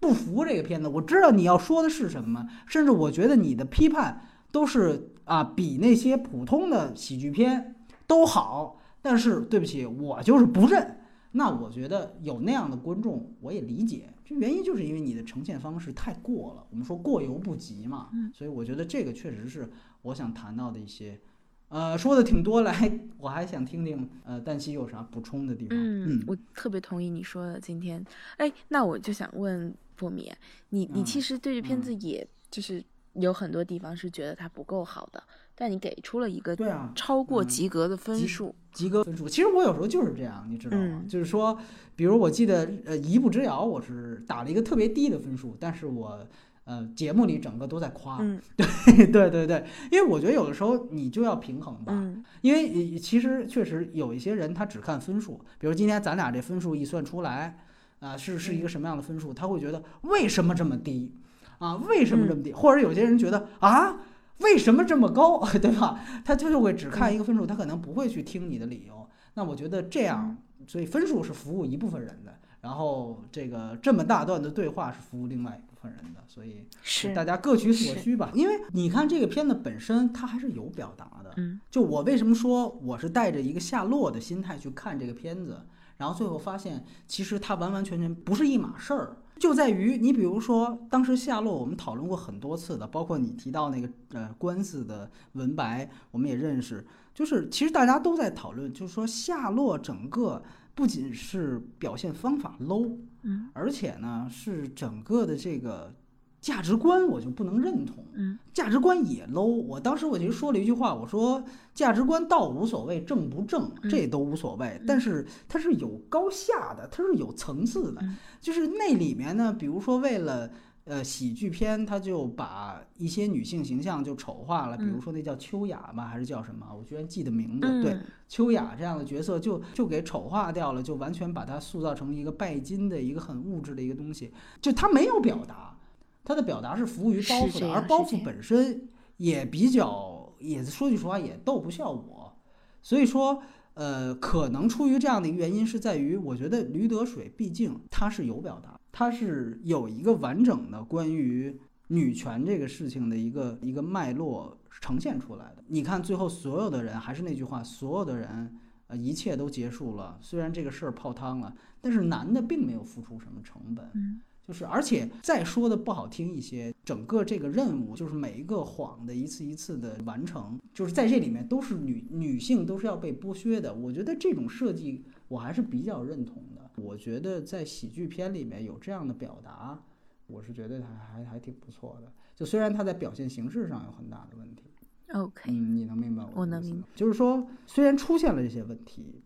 不服这个片子，我知道你要说的是什么，甚至我觉得你的批判都是啊，比那些普通的喜剧片都好。但是对不起，我就是不认。那我觉得有那样的观众，我也理解。这原因就是因为你的呈现方式太过了，我们说过犹不及嘛。所以我觉得这个确实是我想谈到的一些。呃，说的挺多，来，我还想听听，呃，旦夕有啥补充的地方？嗯，我特别同意你说的。今天，哎，那我就想问波米，你你其实对这片子也就是有很多地方是觉得它不够好的，但你给出了一个对啊超过及格的分数，及格分数。其实我有时候就是这样，你知道吗？就是说，比如我记得呃，一步之遥，我是打了一个特别低的分数，但是我。呃，节目里整个都在夸，对对对对，因为我觉得有的时候你就要平衡吧，因为其实确实有一些人他只看分数，比如今天咱俩这分数一算出来，啊是是一个什么样的分数，他会觉得为什么这么低啊？为什么这么低？或者有些人觉得啊，为什么这么高？对吧？他他就会只看一个分数，他可能不会去听你的理由。那我觉得这样，所以分数是服务一部分人的，然后这个这么大段的对话是服务另外一部分。人的，所以是大家各取所需吧。因为你看这个片子本身，它还是有表达的。嗯，就我为什么说我是带着一个下落的心态去看这个片子，然后最后发现其实它完完全全不是一码事儿。就在于你比如说，当时夏洛我们讨论过很多次的，包括你提到那个呃官司的文白，我们也认识。就是其实大家都在讨论，就是说夏洛整个不仅是表现方法 low。嗯，而且呢，是整个的这个价值观我就不能认同，嗯，价值观也 low。我当时我就说了一句话，我说价值观倒无所谓，正不正这都无所谓，但是它是有高下的，它是有层次的，就是那里面呢，比如说为了。呃，喜剧片他就把一些女性形象就丑化了，比如说那叫秋雅吧，还是叫什么？我居然记得名字。对，秋雅这样的角色就就给丑化掉了，就完全把它塑造成一个拜金的一个很物质的一个东西。就他没有表达，他的表达是服务于包袱的，而包袱本身也比较，也说句实话也逗不笑我。所以说，呃，可能出于这样的一个原因，是在于我觉得驴得水毕竟他是有表达。它是有一个完整的关于女权这个事情的一个一个脉络呈现出来的。你看最后所有的人还是那句话，所有的人，呃，一切都结束了。虽然这个事儿泡汤了，但是男的并没有付出什么成本。就是而且再说的不好听一些，整个这个任务就是每一个谎的一次一次的完成，就是在这里面都是女女性都是要被剥削的。我觉得这种设计我还是比较认同的。我觉得在喜剧片里面有这样的表达，我是觉得还还还挺不错的。就虽然它在表现形式上有很大的问题，OK，嗯，你能明白我能明白。就是说，虽然出现了这些问题，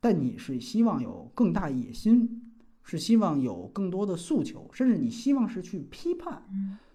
但你是希望有更大野心，是希望有更多的诉求，甚至你希望是去批判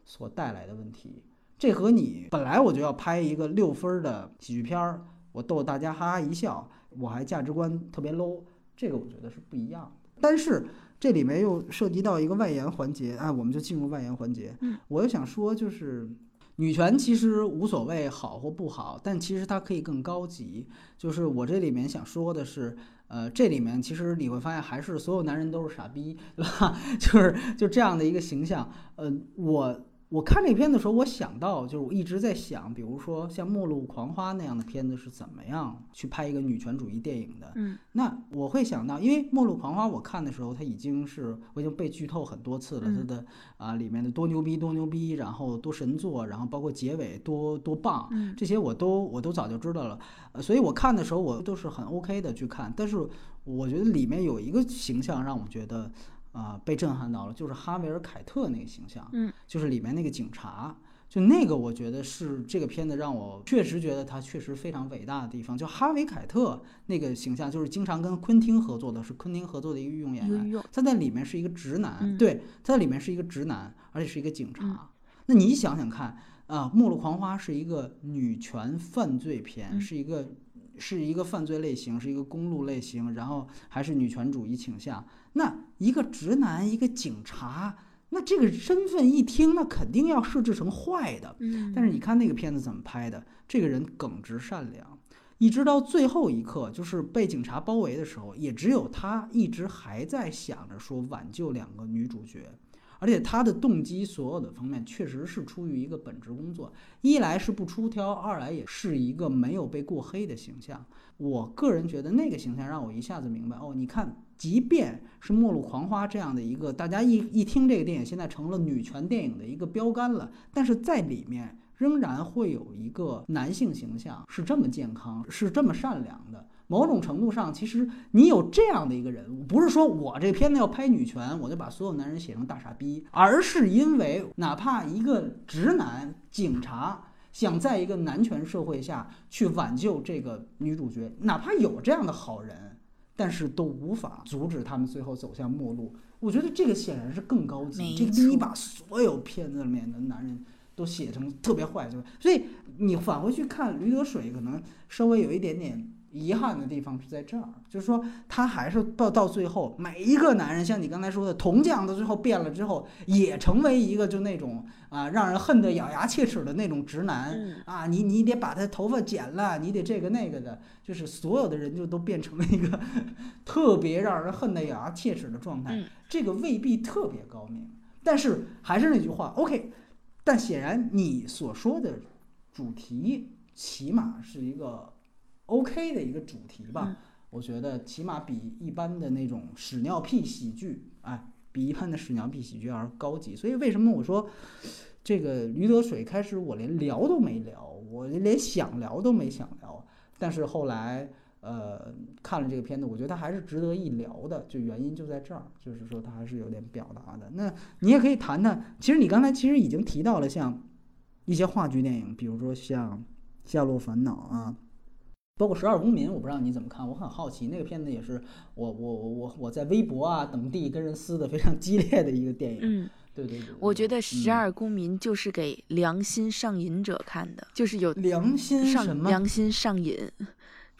所带来的问题。这和你本来我就要拍一个六分的喜剧片儿，我逗大家哈哈一笑，我还价值观特别 low，这个我觉得是不一样。但是这里面又涉及到一个外延环节，哎，我们就进入外延环节。嗯，我又想说，就是女权其实无所谓好或不好，但其实它可以更高级。就是我这里面想说的是，呃，这里面其实你会发现，还是所有男人都是傻逼，对吧？就是就这样的一个形象。呃，我。我看这片的时候，我想到就是我一直在想，比如说像《末路狂花》那样的片子是怎么样去拍一个女权主义电影的。嗯，那我会想到，因为《末路狂花》我看的时候，它已经是我已经被剧透很多次了，它的啊里面的多牛逼多牛逼，然后多神作，然后包括结尾多多棒，这些我都我都早就知道了。呃，所以我看的时候我都是很 OK 的去看，但是我觉得里面有一个形象让我觉得。啊，被震撼到了，就是哈维尔·凯特那个形象，嗯，就是里面那个警察，就那个，我觉得是这个片子让我确实觉得他确实非常伟大的地方。就哈维·凯特那个形象，就是经常跟昆汀合作的，是昆汀合作的一个御用演员，他在里面是一个直男，对，他在里面是一个直男，而且是一个警察。那你想想看，啊，《末路狂花》是一个女权犯罪片，是一个是一个犯罪类型，是一个公路类型，然后还是女权主义倾向。那一个直男，一个警察，那这个身份一听，那肯定要设置成坏的。嗯，但是你看那个片子怎么拍的？这个人耿直善良，一直到最后一刻，就是被警察包围的时候，也只有他一直还在想着说挽救两个女主角。而且他的动机，所有的方面确实是出于一个本职工作，一来是不出挑，二来也是一个没有被过黑的形象。我个人觉得那个形象让我一下子明白，哦，你看，即便是《末路狂花》这样的一个，大家一一听这个电影，现在成了女权电影的一个标杆了，但是在里面仍然会有一个男性形象是这么健康，是这么善良的。某种程度上，其实你有这样的一个人物，不是说我这片子要拍女权，我就把所有男人写成大傻逼，而是因为哪怕一个直男警察想在一个男权社会下去挽救这个女主角，哪怕有这样的好人，但是都无法阻止他们最后走向末路。我觉得这个显然是更高级，这个比你把所有片子里面的男人都写成特别坏，就所以你返回去看《驴得水》，可能稍微有一点点。遗憾的地方是在这儿，就是说他还是到到最后，每一个男人像你刚才说的，铜匠到最后变了之后，也成为一个就那种啊让人恨得咬牙切齿的那种直男嗯啊，你你得把他头发剪了，你得这个那个的，就是所有的人就都变成了一个 特别让人恨得咬牙切齿的状态嗯。这个未必特别高明，但是还是那句话，OK。但显然你所说的主题起码是一个 OK 的一个主题吧，嗯我觉得起码比一般的那种屎尿屁喜剧，哎，比一般的屎尿屁喜剧要高级。所以为什么我说这个《驴得水》开始我连聊都没聊，我连想聊都没想聊，但是后来呃看了这个片子，我觉得它还是值得一聊的，就原因就在这儿，就是说它还是有点表达的。那你也可以谈谈，其实你刚才其实已经提到了像一些话剧电影，比如说像《夏洛烦恼》啊。包括《十二公民》，我不知道你怎么看，我很好奇。那个片子也是我我我我我在微博啊等地跟人撕的非常激烈的一个电影。嗯，对对对对我觉得《嗯十二公民》就是给良心上瘾者看的，就是有良心什上么？良心上瘾。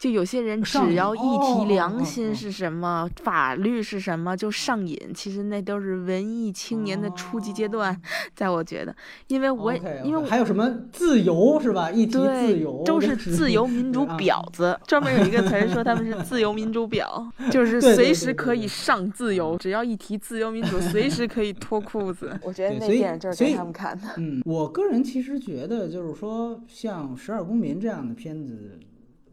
就有些人只要一提良心是什么，法律是什么就上瘾。其实那都是文艺青年的初级阶段，在我觉得，因为我因为我还有什么自由是吧？一提自由，都是自由民 主啊婊子，专门有一个词儿说他们是自由民主婊，就是随时可以上自由，只要一提自由民主，随时可以脱裤子。我觉得那电影就是给他们看的。嗯，我个人其实觉得，就是说，像《十二公民》这样的片子，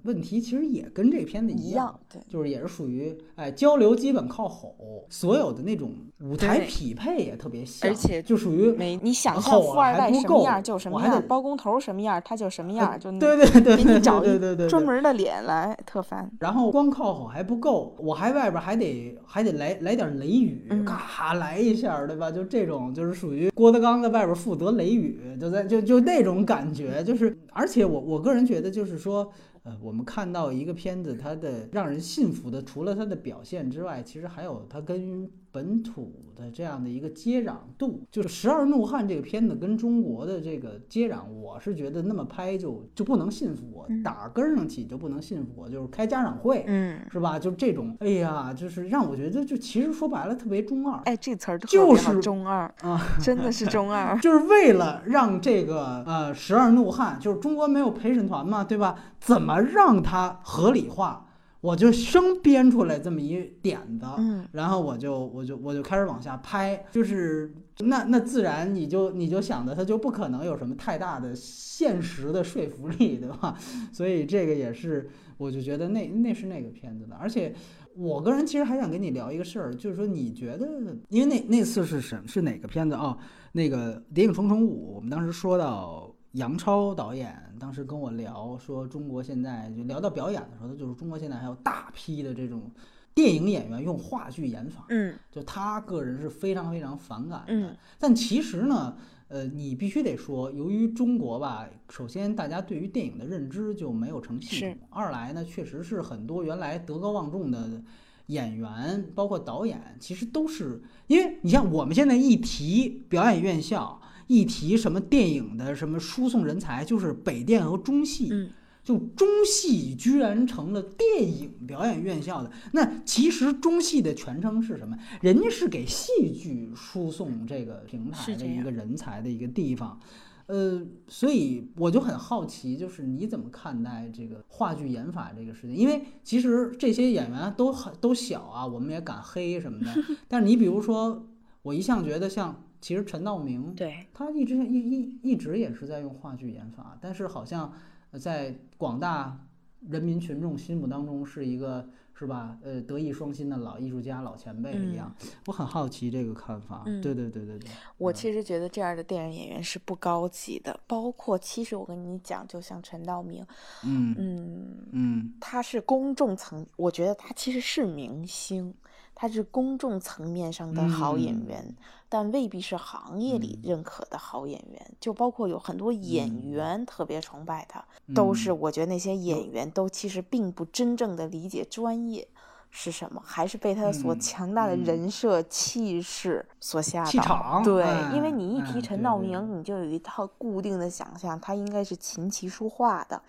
问题其实也跟这片子一样，样，对，就是也是属于哎交流基本靠吼，所有的那种舞台匹配也特别像，而且就属于没你想象后富二代什么样就什么样，包工头什么样他就什么样，就对对对对给你找一对对专门的脸来，特烦。然后光靠吼还不够，我还外边还得还得来来点雷雨，嗯咔来一下，对吧？就这种就是属于郭德纲在外边负责雷雨，就在就就那种感觉，就是而且我我个人觉得就是说。呃，我们看到一个片子，它的让人信服的，除了它的表现之外，其实还有它跟本土的这样的一个接壤度。就是《十二怒汉》这个片子跟中国的这个接壤，我是觉得那么拍就就不能信服我，嗯打根儿上起就不能信服我，就是开家长会，嗯，是吧？就这种，哎呀，就是让我觉得，就其实说白了特别中二哎，这词儿特就是中二，啊，真的是中二。就是为了让这个呃十二怒汉，就是中国没有陪审团嘛，对吧？怎么让它合理化？我就生编出来这么一点子，嗯，然后我就我就我就开始往下拍，就是那那自然你就你就想的它就不可能有什么太大的现实的说服力，对吧？所以这个也是我就觉得那那是那个片子的，而且我个人其实还想跟你聊一个事儿，就是说你觉得，因为那那次是什是哪个片子？啊、那个《谍影重重五》，我们当时说到杨超导演，当时跟我聊说，中国现在就聊到表演的时候，他就是中国现在还有大批的这种电影演员用话剧演法，嗯就他个人是非常非常反感的。嗯但其实呢，呃，你必须得说，由于中国吧，首先大家对于电影的认知就没有成系统；二来呢，确实是很多原来德高望重的演员，包括导演，其实都是因为你像我们现在一提表演院校，一提什么电影的什么输送人才，就是北电和中戏。嗯，就中戏居然成了电影表演院校的。那其实中戏的全称是什么？人家是给戏剧输送这个平台的一个人才的一个地方。呃，所以我就很好奇，就是你怎么看待这个话剧演法这个事情？因为其实这些演员都很都小啊，我们也敢黑什么的。但是你比如说，我一向觉得像。其实陈道明，对他一直一一一直也是在用话剧演法，但是好像在广大人民群众心目当中是一个是吧？呃，德艺双馨的老艺术家、老前辈一样。我很好奇这个看法。对对对对对。我其实觉得这样的电影演员是不高级的，包括其实我跟你讲，就像陈道明，嗯嗯嗯，他是公众层，我觉得他其实是明星。他是公众层面上的好演员，但未必是行业里认可的好演员。就包括有很多演员特别崇拜他，都是我觉得那些演员都其实并不真正的理解专业是什么，还是被他所强大的人设气势所吓倒。对，因为你一提陈道明，你就有一套固定的想象，他应该是琴棋书画的。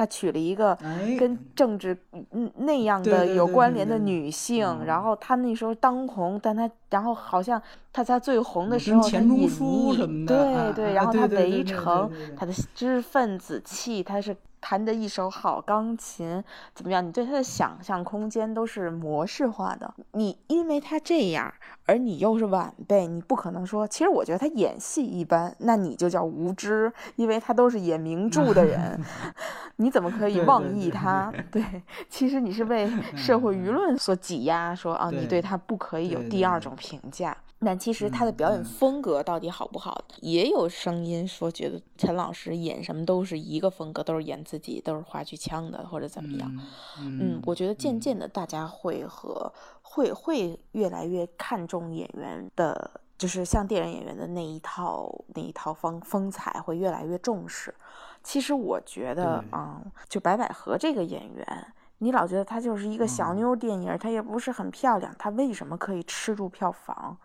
他娶了一个跟政治嗯那样的有关联的女性，然后他那时候当红，但他然后好像他在最红的时候，他隐匿，对对，然后他围城，他的知识分子气，他是。弹的一手好钢琴，怎么样？你对他的想象空间都是模式化的。你因为他这样，而你又是晚辈，你不可能说。其实我觉得他演戏一般，那你就叫无知，因为他都是演名著的人，你怎么可以妄议他？对，其实你是被社会舆 论所挤压，说啊，你对他不可以有第二种评价。但其实他的表演风格到底好不好？也有声音说觉得陈老师演什么都是一个风格，都是演自己，都是话剧腔的，或者怎么样。嗯，我觉得渐渐的大家会和会会越来越看重演员的，就是像电影演员的那一套那一套风风采会越来越重视。其实我觉得啊，就白百合这个演员，你老觉得她就是一个小妞电影，她也不是很漂亮，她为什么可以吃住票房？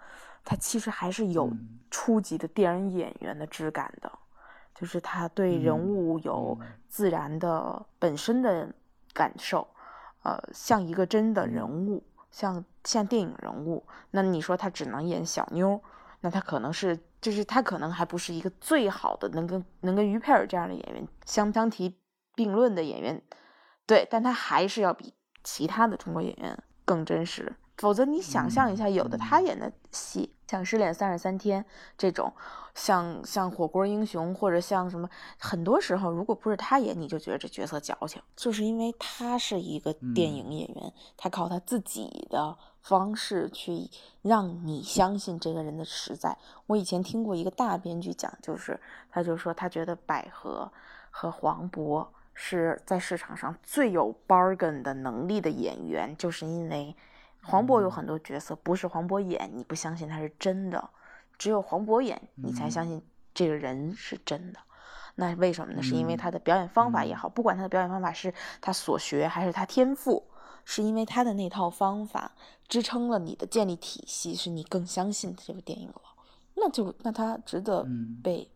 他其实还是有初级的电影演员的质感的，就是他对人物有自然的本身的感受，呃，像一个真的人物，像像电影人物。那你说他只能演小妞，那他可能是就是他可能还不是一个最好的能跟能跟于佩尔这样的演员相相提并论的演员，对，但他还是要比其他的中国演员更真实。否则，你想象一下，有的他演的戏，像《失恋三十三天》这种，像像《火锅英雄》或者像什么，很多时候如果不是他演，你就觉得这角色矫情，就是因为他是一个电影演员，他靠他自己的方式去让你相信这个人的实在。我以前听过一个大编剧讲，就是他就说他觉得百合和黄渤是在市场上最有 bargain 的能力的演员，就是因为。黄渤有很多角色不是黄渤演，你不相信他是真的；只有黄渤演，你才相信这个人是真的。那为什么呢？是因为他的表演方法也好，不管他的表演方法是他所学还是他天赋，是因为他的那套方法支撑了你的建立体系，是你更相信这部电影了。那就那他值得被。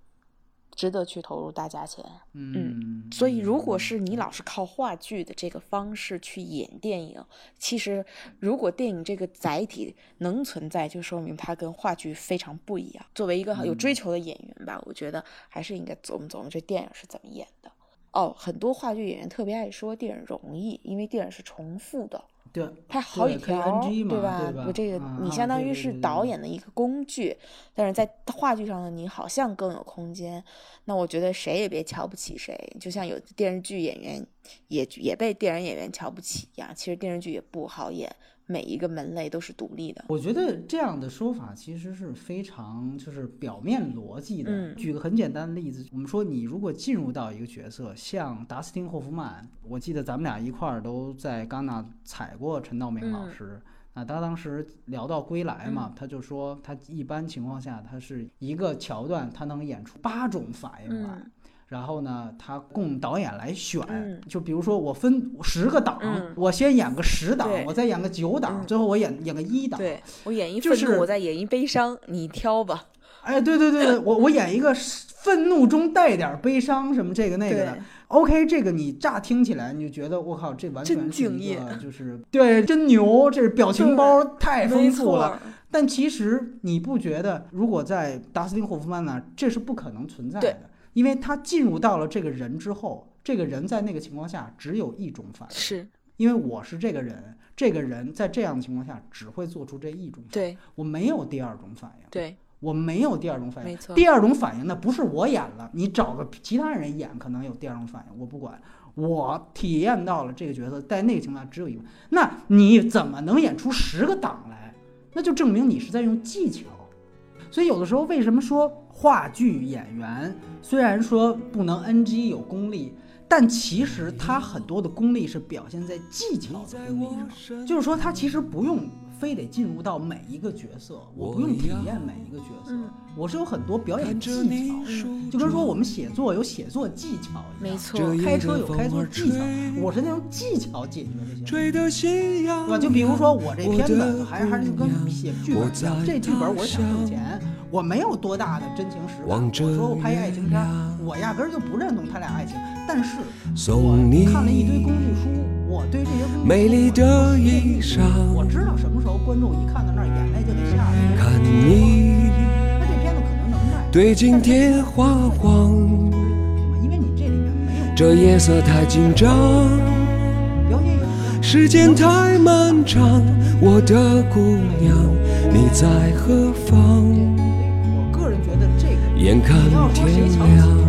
值得去投入大价钱，嗯，所以如果是你老是靠话剧的这个方式去演电影，其实如果电影这个载体能存在，就说明它跟话剧非常不一样。作为一个有追求的演员吧，我觉得还是应该琢磨琢磨这电影是怎么演的。哦，很多话剧演员特别爱说电影容易，因为电影是重复的。对，拍好几条，对吧？我这个你相当于是导演的一个工具，但是在话剧上的你好像更有空间。那我觉得谁也别瞧不起谁，就像有电视剧演员也也被电影演员瞧不起一样，其实电视剧也不好演。每一个门类都是独立的。我觉得这样的说法其实是非常就是表面逻辑的。举个很简单的例子，我们说你如果进入到一个角色，像达斯汀·霍夫曼，我记得咱们俩一块儿都在戛纳采过陈道明老师。那他当时聊到《归来》嘛，他就说他一般情况下他是一个桥段，他能演出八种反应来。然后呢，他供导演来选，就比如说我分十个档，我先演个十档，我再演个九档，最后我演演个一档。对我演一愤怒，我再演一悲伤，你挑吧。哎，对对对对，我我演一个愤怒中带点悲伤，什么这个那个的。OK，这个你乍听起来你就觉得我靠，这完全是一个 就是对真牛，这是表情包太丰富了。但其实你不觉得，如果在达斯汀霍夫曼那，这是不可能存在的，因为他进入到了这个人之后，这个人在那个情况下只有一种反应，是因为我是这个人，这个人在这样的情况下只会做出这一种，对我没有第二种反应，对。我没有第二种反应，没错。第二种反应呢，不是我演了，你找个其他人演，可能有第二种反应，我不管。我体验到了这个角色，在那个情况下只有一个。那你怎么能演出十个档来？那就证明你是在用技巧。所以有的时候，为什么说话剧演员虽然说不能 NG 有功力，但其实他很多的功力是表现在技巧的功力上，就是说他其实不用。非得进入到每一个角色，我不用体验每一个角色，我是有很多表演技巧，就跟说我们写作有写作技巧一样，没错，开车有开车技巧，我是那种技巧解决这些，对吧？就比如说我这片子，还是还是跟写剧本一样，这剧本我是想挣钱，我没有多大的真情实感。我说我拍一爱情片，我压根儿就不认同他俩爱情，但是我看了一堆工具书。我对这些美丽的衣裳，我知道什么时候观众一看到那儿眼泪就得下来。看你，那这片子可能能卖。对镜贴花黄，因为你这里面没有。这夜色太紧张，时间太漫长，我的姑娘你在何方？我个人觉得这个，眼看天亮。